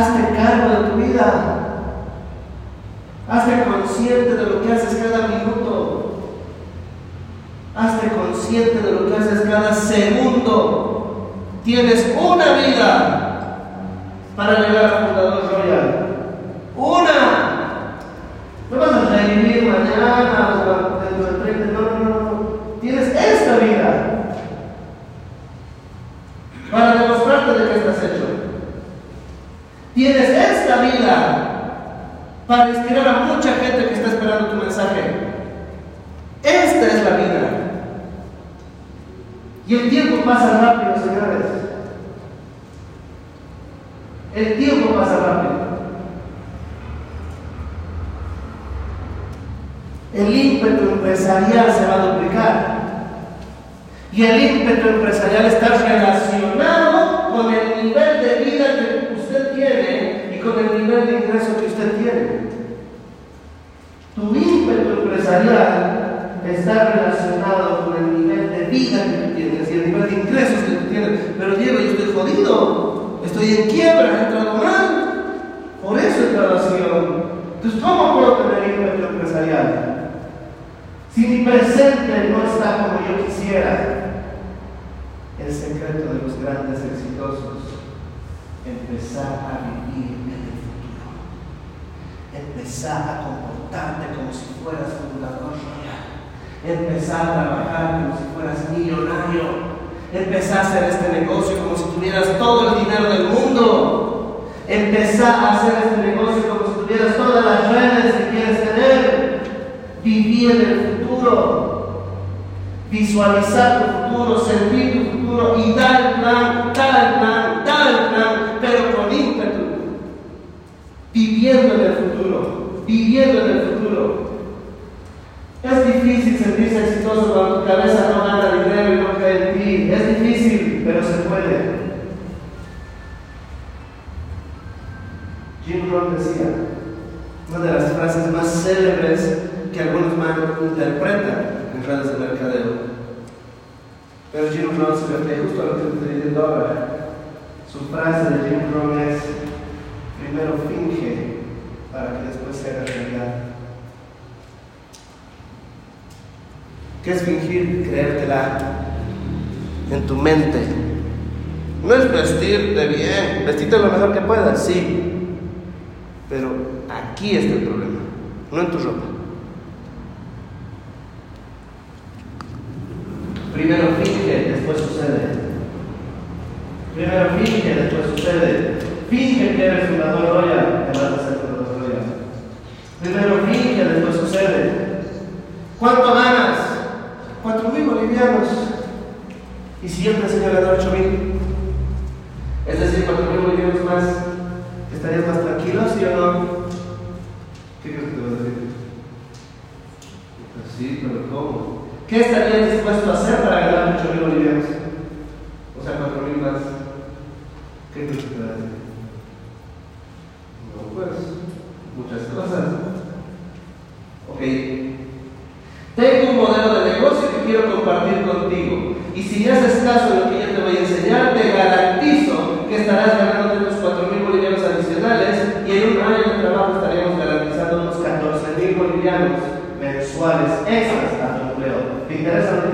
Hazte cargo de tu vida. Hazte consciente de lo que haces cada minuto. Hazte consciente de lo que haces cada segundo. Tienes una vida para llegar al fundador. para inspirar a mucha gente que está esperando tu mensaje. Esta es la vida. Y el tiempo pasa rápido, señores. El tiempo pasa rápido. El ímpetu empresarial se va a duplicar. Y el ímpetu empresarial está relacionado con el nivel de vida que usted tiene y con el nivel de ingreso que usted tiene. Está relacionado con el nivel de vida que tú tienes y el nivel de ingresos que tú tienes. Pero Diego, yo estoy jodido, estoy en quiebra, he entrado mal. Por eso es relación. Entonces, ¿cómo puedo tener ímpetu empresarial? Si mi presente no está como yo quisiera, el secreto de los grandes exitosos, empezar a vivir en el futuro, empezar a comportarte fueras a trabajar como si fueras millonario, empezar a hacer este negocio como si tuvieras todo el dinero del mundo, empezar a hacer este negocio como si tuvieras todas las redes que quieres tener, vivir en el futuro, visualizar tu futuro, sentir tu futuro y dar plan, dar plan, dar plan, pero con ímpetu, viviendo en el futuro, viviendo en el. Es difícil sentirse exitoso cuando tu cabeza no gana dinero y no cae en ti. Es difícil, pero se puede. Jim Rohn decía, una de las frases más célebres que algunos interpretan en redes de mercadeo. Pero Jim Rohn se refiere justo a lo que estoy diciendo ahora. Su frase de Jim Rohn es, primero finge para que después se haga realidad. ¿Qué es fingir? Creértela en tu mente. No es vestirte bien, vestirte lo mejor que puedas, sí. Pero aquí está el problema, no en tu ropa. Primero finge, después sucede. Primero finge, después sucede. Finge que eres fundador royal, te vas a ser fundador royal. Primero finge, después sucede. ¿Cuánto ganas? Cuatro mil bolivianos. ¿Y si yo te enseño a ganar ocho mil? Es decir, cuatro mil bolivianos más. ¿Estarías más tranquilo, sí o no? ¿Qué crees que te vas a decir? Pues sí, pero ¿cómo? ¿Qué estarías dispuesto a hacer para ganar 8 mil bolivianos? O sea, 4 mil más. ¿Qué crees que te va a decir? No, pues, muchas cosas. Ok. Tengo un modelo de negocio que quiero compartir contigo. Y si me haces caso de lo que yo te voy a enseñar, te garantizo que estarás ganando unos 4 mil bolivianos adicionales y en un año de trabajo estaríamos garantizando unos 14 mil bolivianos mensuales extras a tu empleo. ¿Te interesa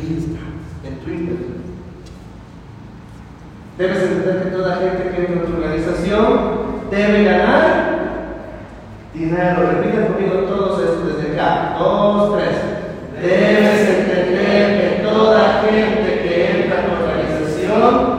Ahí en Twitter. Debes entender que toda gente que entra en tu organización debe ganar dinero. Repiten conmigo todos esto desde acá. Dos, tres. Debes entender que toda gente que entra en tu organización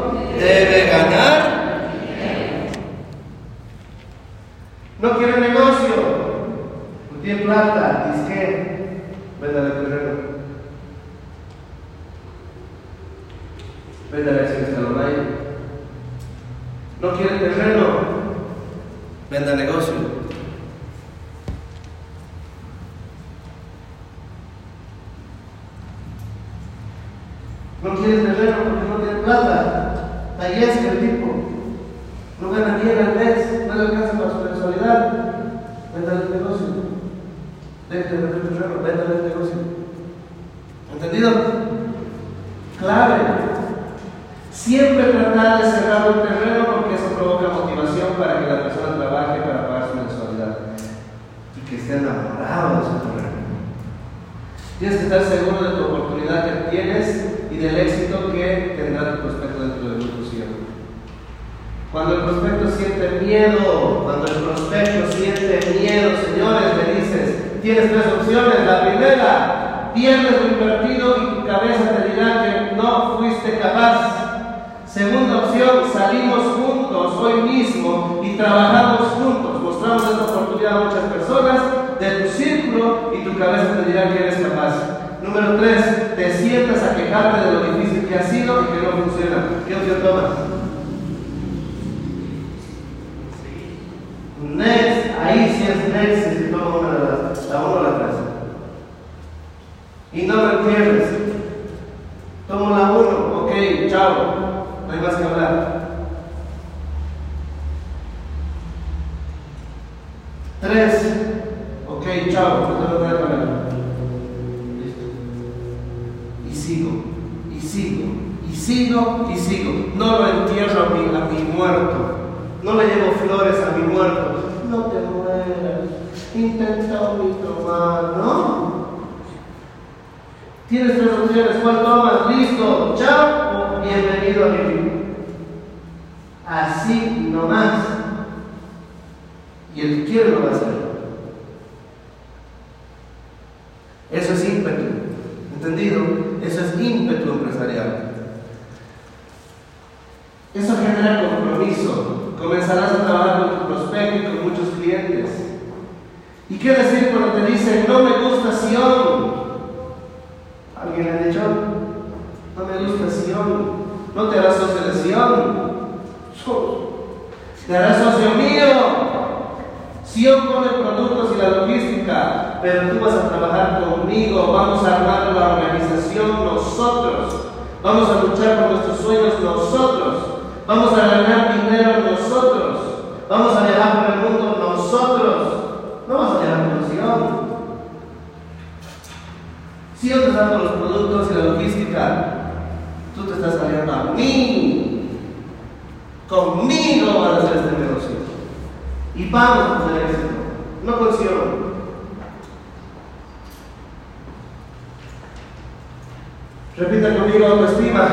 Repita conmigo autoestima.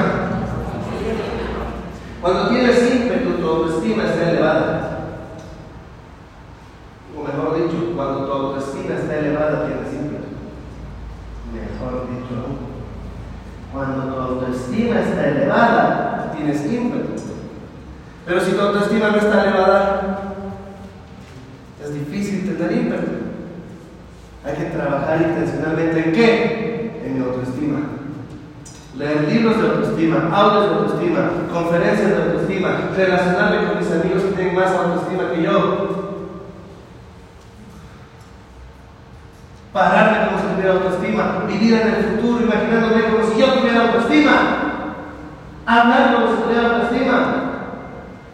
Cuando tienes ímpetu, tu autoestima está elevada. O mejor dicho, cuando tu autoestima está elevada, tienes ímpetu. Mejor dicho. Cuando tu autoestima está elevada, tienes ímpetu. Pero si tu autoestima no está elevada, es difícil tener ímpetu. Hay que trabajar intencionalmente en qué? En mi autoestima leer libros de autoestima, audios de autoestima, conferencias de autoestima, relacionarme con mis amigos que tienen más autoestima que yo. Pararme como si tuviera autoestima, vivir en el futuro imaginándome como si yo tuviera autoestima, hablar como si tuviera autoestima,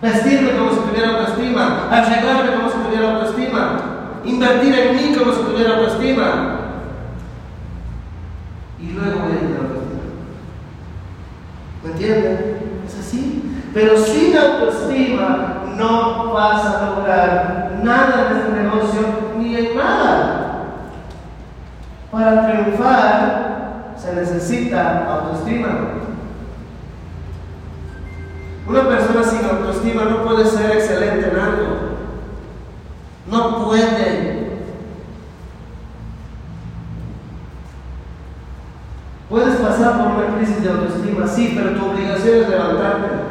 vestirme como si tuviera autoestima, arreglarme como si tuviera autoestima, invertir en mí como si tuviera autoestima. Y luego voy a tener autoestima. ¿Me entienden? Es así. Pero sin autoestima no vas a lograr nada en este negocio ni en nada. Para triunfar se necesita autoestima. Una persona sin autoestima no puede ser excelente en algo. No puede. Puedes pasar por una crisis de autoestima, sí, pero tu obligación es levantarte.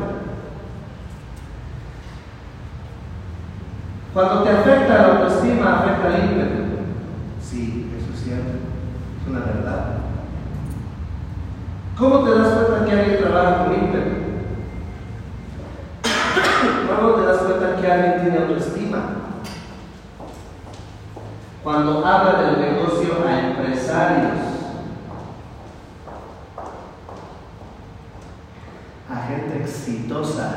Cuando te afecta la autoestima, afecta el ímpetu. Sí, eso es cierto. Es una verdad. ¿Cómo te das cuenta que alguien trabaja con ímpetu? ¿Cómo te das cuenta que alguien tiene autoestima? Cuando habla del negocio a empresarios, a gente exitosa,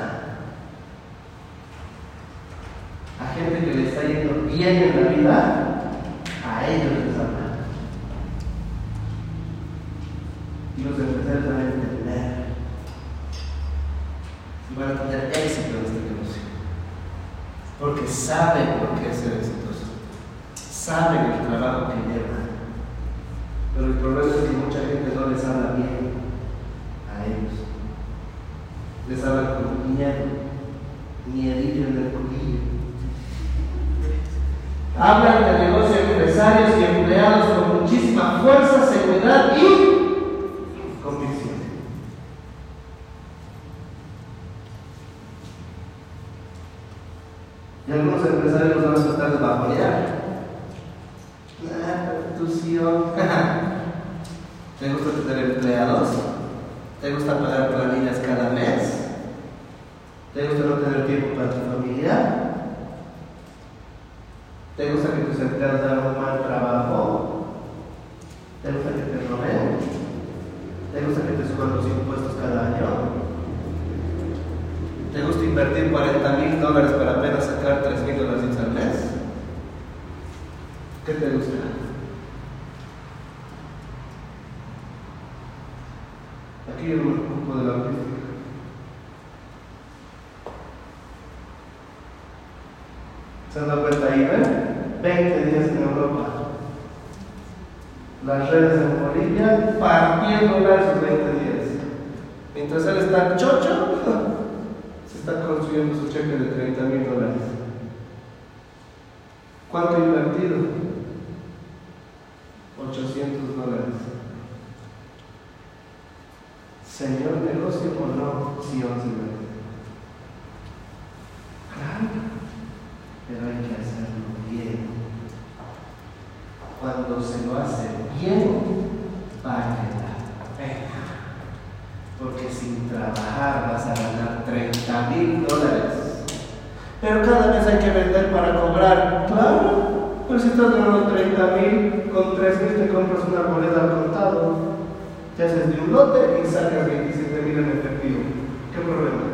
a gente que le está yendo bien en la vida, a ellos les habla. Y los empresarios van a entender y van a tener éxito en este negocio. Porque saben que es ser exitoso, saben el trabajo que llevan. Pero el problema es que mucha gente no les habla bien a ellos les hablan con miedo, miedillo en el culillo. Hablan de negocio empresarios y empleados con muchísima fuerza, seguridad y convicción. Y algunos empresarios van a tratar de bajonear. Ah, tu ¿Te gusta tener empleados? ¿Te gusta pagar planillas cada mes? ¿Te gusta no tener tiempo para tu familia? ¿Te gusta que tus empleados hagan un mal trabajo? ¿Te gusta que te roben? ¿Te gusta que te suban los impuestos cada año? ¿Te gusta invertir 40 mil dólares para apenas sacar 3 mil dólares al mes? ¿Qué te gusta? Aquí hay un grupo de la logística. ¿Se han dado cuenta ahí? ¿ven? 20 días en Europa. Las redes en Bolivia partiendo esos 20 días. Mientras él está chocho, se está construyendo su cheque de 30 mil dólares. ¿Cuánto invertido? 800 dólares. Señor negocio o no, sí, 11 Claro, pero hay que hacerlo bien. Cuando se lo hace hierro para la. Porque sin trabajar vas a ganar 30 mil dólares. Pero cada mes hay que vender para cobrar. Claro, pero si estás ganando 30 mil, con 3 mil te compras una moneda al contado. Te haces de un lote y sacas 27 mil en efectivo. ¿Qué problema?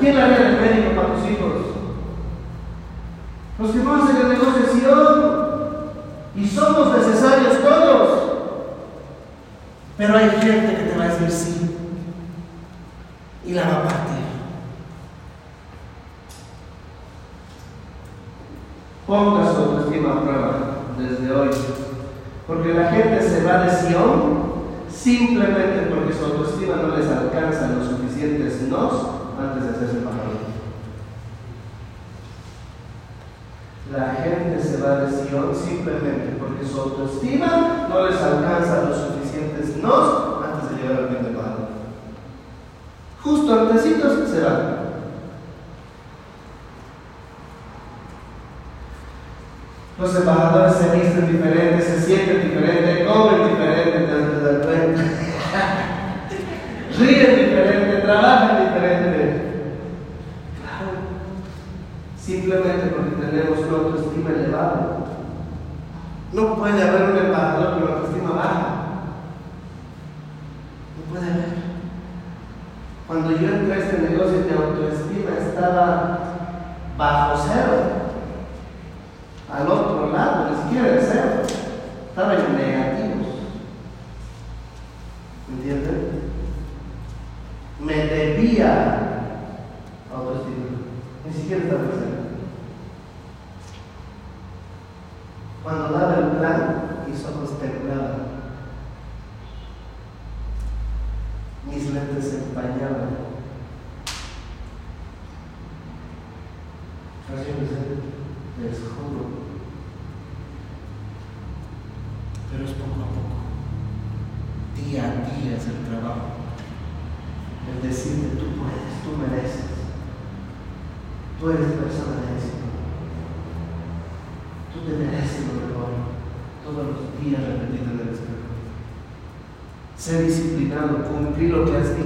¿Quién haría el médico para tus hijos? Los que vamos en el negocio de Sion. Y somos necesarios todos. Pero hay gente que te va a decir sí. Y la va a partir. Ponga su autoestima a prueba desde hoy. Porque la gente se va de Sion simplemente porque su autoestima no les alcanza los suficientes nos antes de hacerse pajarito. La gente se va de Sion simplemente porque su autoestima no les alcanza los suficientes nos antes de llegar al bien de Padre. Justo antesitos se van. Los embajadores se visten diferentes, se sienten diferentes, comen diferente, te das cuenta. autoestima. No puede haber un embajador con autoestima baja. No puede haber. Cuando yo entré a este negocio, mi autoestima estaba bajo cero, al otro lado, a la little or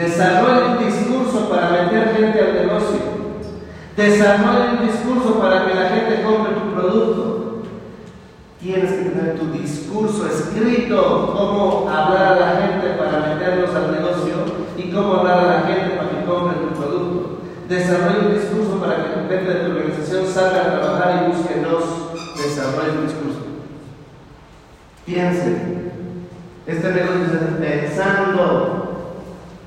Desarrolla un discurso para meter gente al negocio. Desarrolla un discurso para que la gente compre tu producto. Tienes que tener tu discurso escrito, cómo hablar a la gente para meterlos al negocio y cómo hablar a la gente para que compre tu producto. Desarrolla un discurso para que tu gente de tu organización salga a trabajar y busque nos. Desarrolla un discurso. Piensen. Este negocio hace pensando.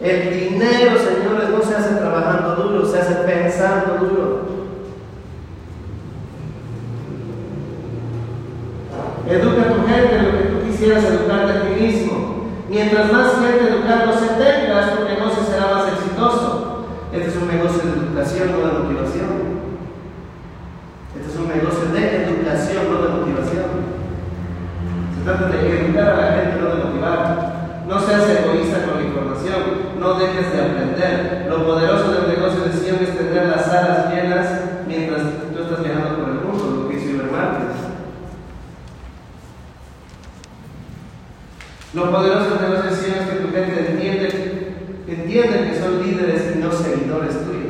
El dinero, señores, no se hace trabajando duro, se hace pensando duro. Educa a tu gente en lo que tú quisieras educarte a ti mismo. Mientras más gente educándose tengas, tu negocio será más exitoso. Este es un negocio de educación, no de motivación. Este es un negocio de educación, no de motivación. Se trata de educar a la gente, no de motivar. No seas egoísta con la información, no dejes de aprender. Lo poderoso del negocio de siempre es tener las alas llenas mientras tú estás viajando por el mundo, lo que hizo Iber Márquez. Lo poderoso del negocio de siempre es que tu gente entiende, entiende que son líderes y no seguidores tuyos.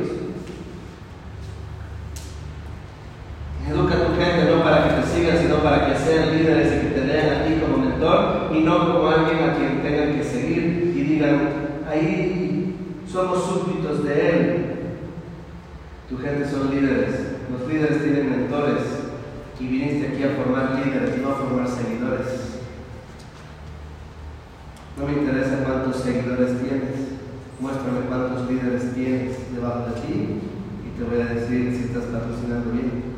Educa a tu gente no para que te sigan, sino para que sean líderes y que te vean a ti como mentor y no como alguien a quien tengan que seguir y digan, ahí somos súbditos de él. Tu gente son líderes, los líderes tienen mentores y viniste aquí a formar líderes, no a formar seguidores. No me interesa cuántos seguidores tienes, muéstrame cuántos líderes tienes debajo de ti y te voy a decir si estás patrocinando bien.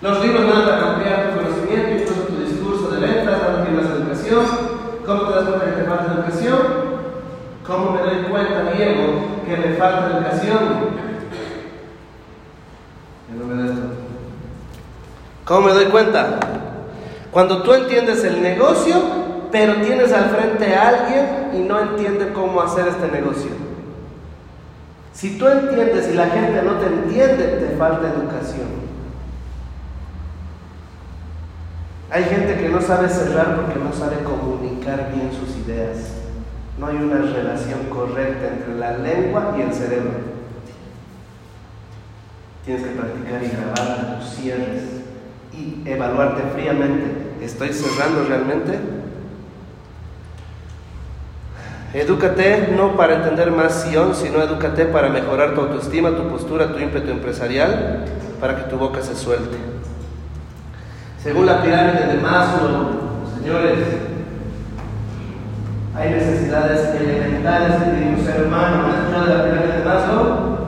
Los libros van a ampliar tu conocimiento, incluso tu discurso de ventas, dando que más educación. ¿Cómo te das cuenta que te falta educación? ¿Cómo me doy cuenta, Diego, que me falta educación? Que no me das cuenta. ¿Cómo me doy cuenta? Cuando tú entiendes el negocio, pero tienes al frente a alguien y no entiende cómo hacer este negocio. Si tú entiendes y la gente no te entiende, te falta educación. Hay gente que no sabe cerrar porque no sabe comunicar bien sus ideas. No hay una relación correcta entre la lengua y el cerebro. Tienes que practicar y grabar tus cierres y evaluarte fríamente. ¿Estoy cerrando realmente? Edúcate no para entender más Sion, sino edúcate para mejorar tu autoestima, tu postura, tu ímpetu empresarial, para que tu boca se suelte. Según la pirámide de Maslow, señores, hay necesidades elementales que tiene un ser humano. ¿No de la pirámide de Maslow?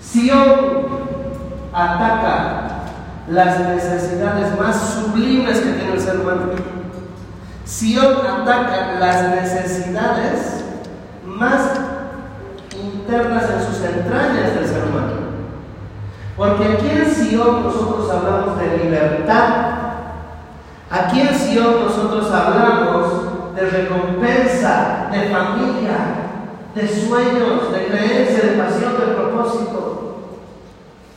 Sion ataca las necesidades más sublimes que tiene el ser humano. Sion ataca las necesidades más internas en sus entrañas del ser humano. Porque aquí en Sion nosotros hablamos de libertad. Aquí en Sion nosotros hablamos de recompensa, de familia, de sueños, de creencia, de pasión, de propósito.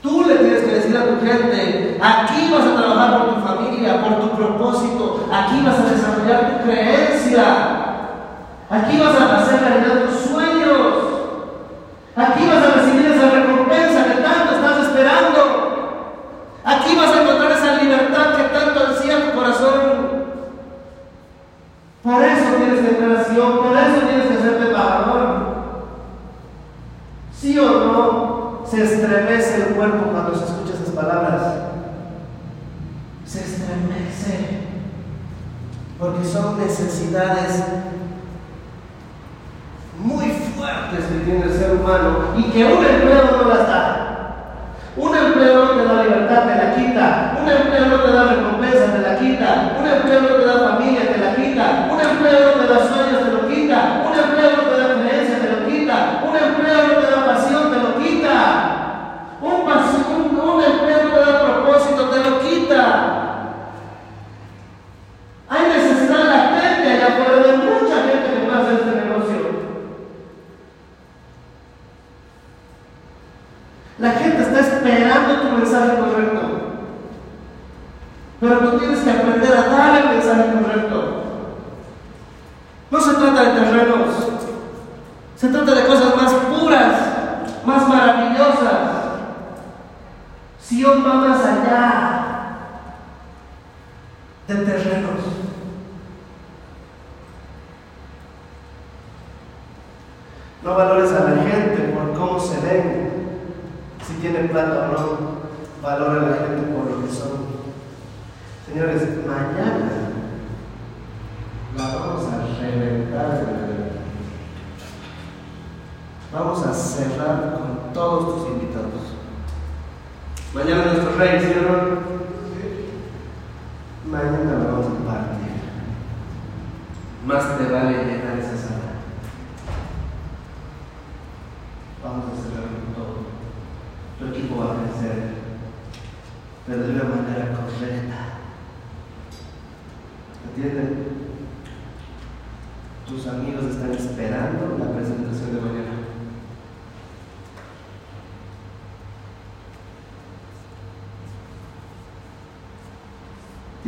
Tú le tienes que decir a tu gente, Aquí vas a trabajar por tu familia, por tu propósito. Aquí vas a desarrollar tu creencia. Aquí vas a hacer realidad tus sueños.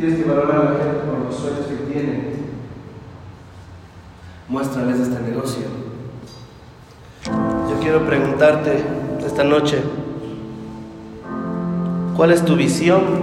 Tienes que valorar a la gente por los sueños que tienen. Muéstrales este negocio. Yo quiero preguntarte esta noche, ¿cuál es tu visión